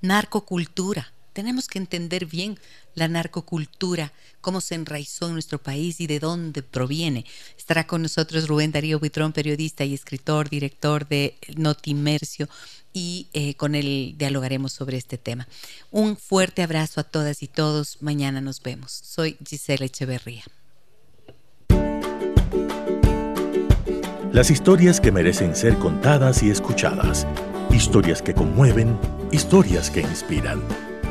Narcocultura tenemos que entender bien la narcocultura, cómo se enraizó en nuestro país y de dónde proviene. Estará con nosotros Rubén Darío Buitrón, periodista y escritor, director de Notimercio, y eh, con él dialogaremos sobre este tema. Un fuerte abrazo a todas y todos. Mañana nos vemos. Soy Gisela Echeverría.
Las historias que merecen ser contadas y escuchadas. Historias que conmueven, historias que inspiran.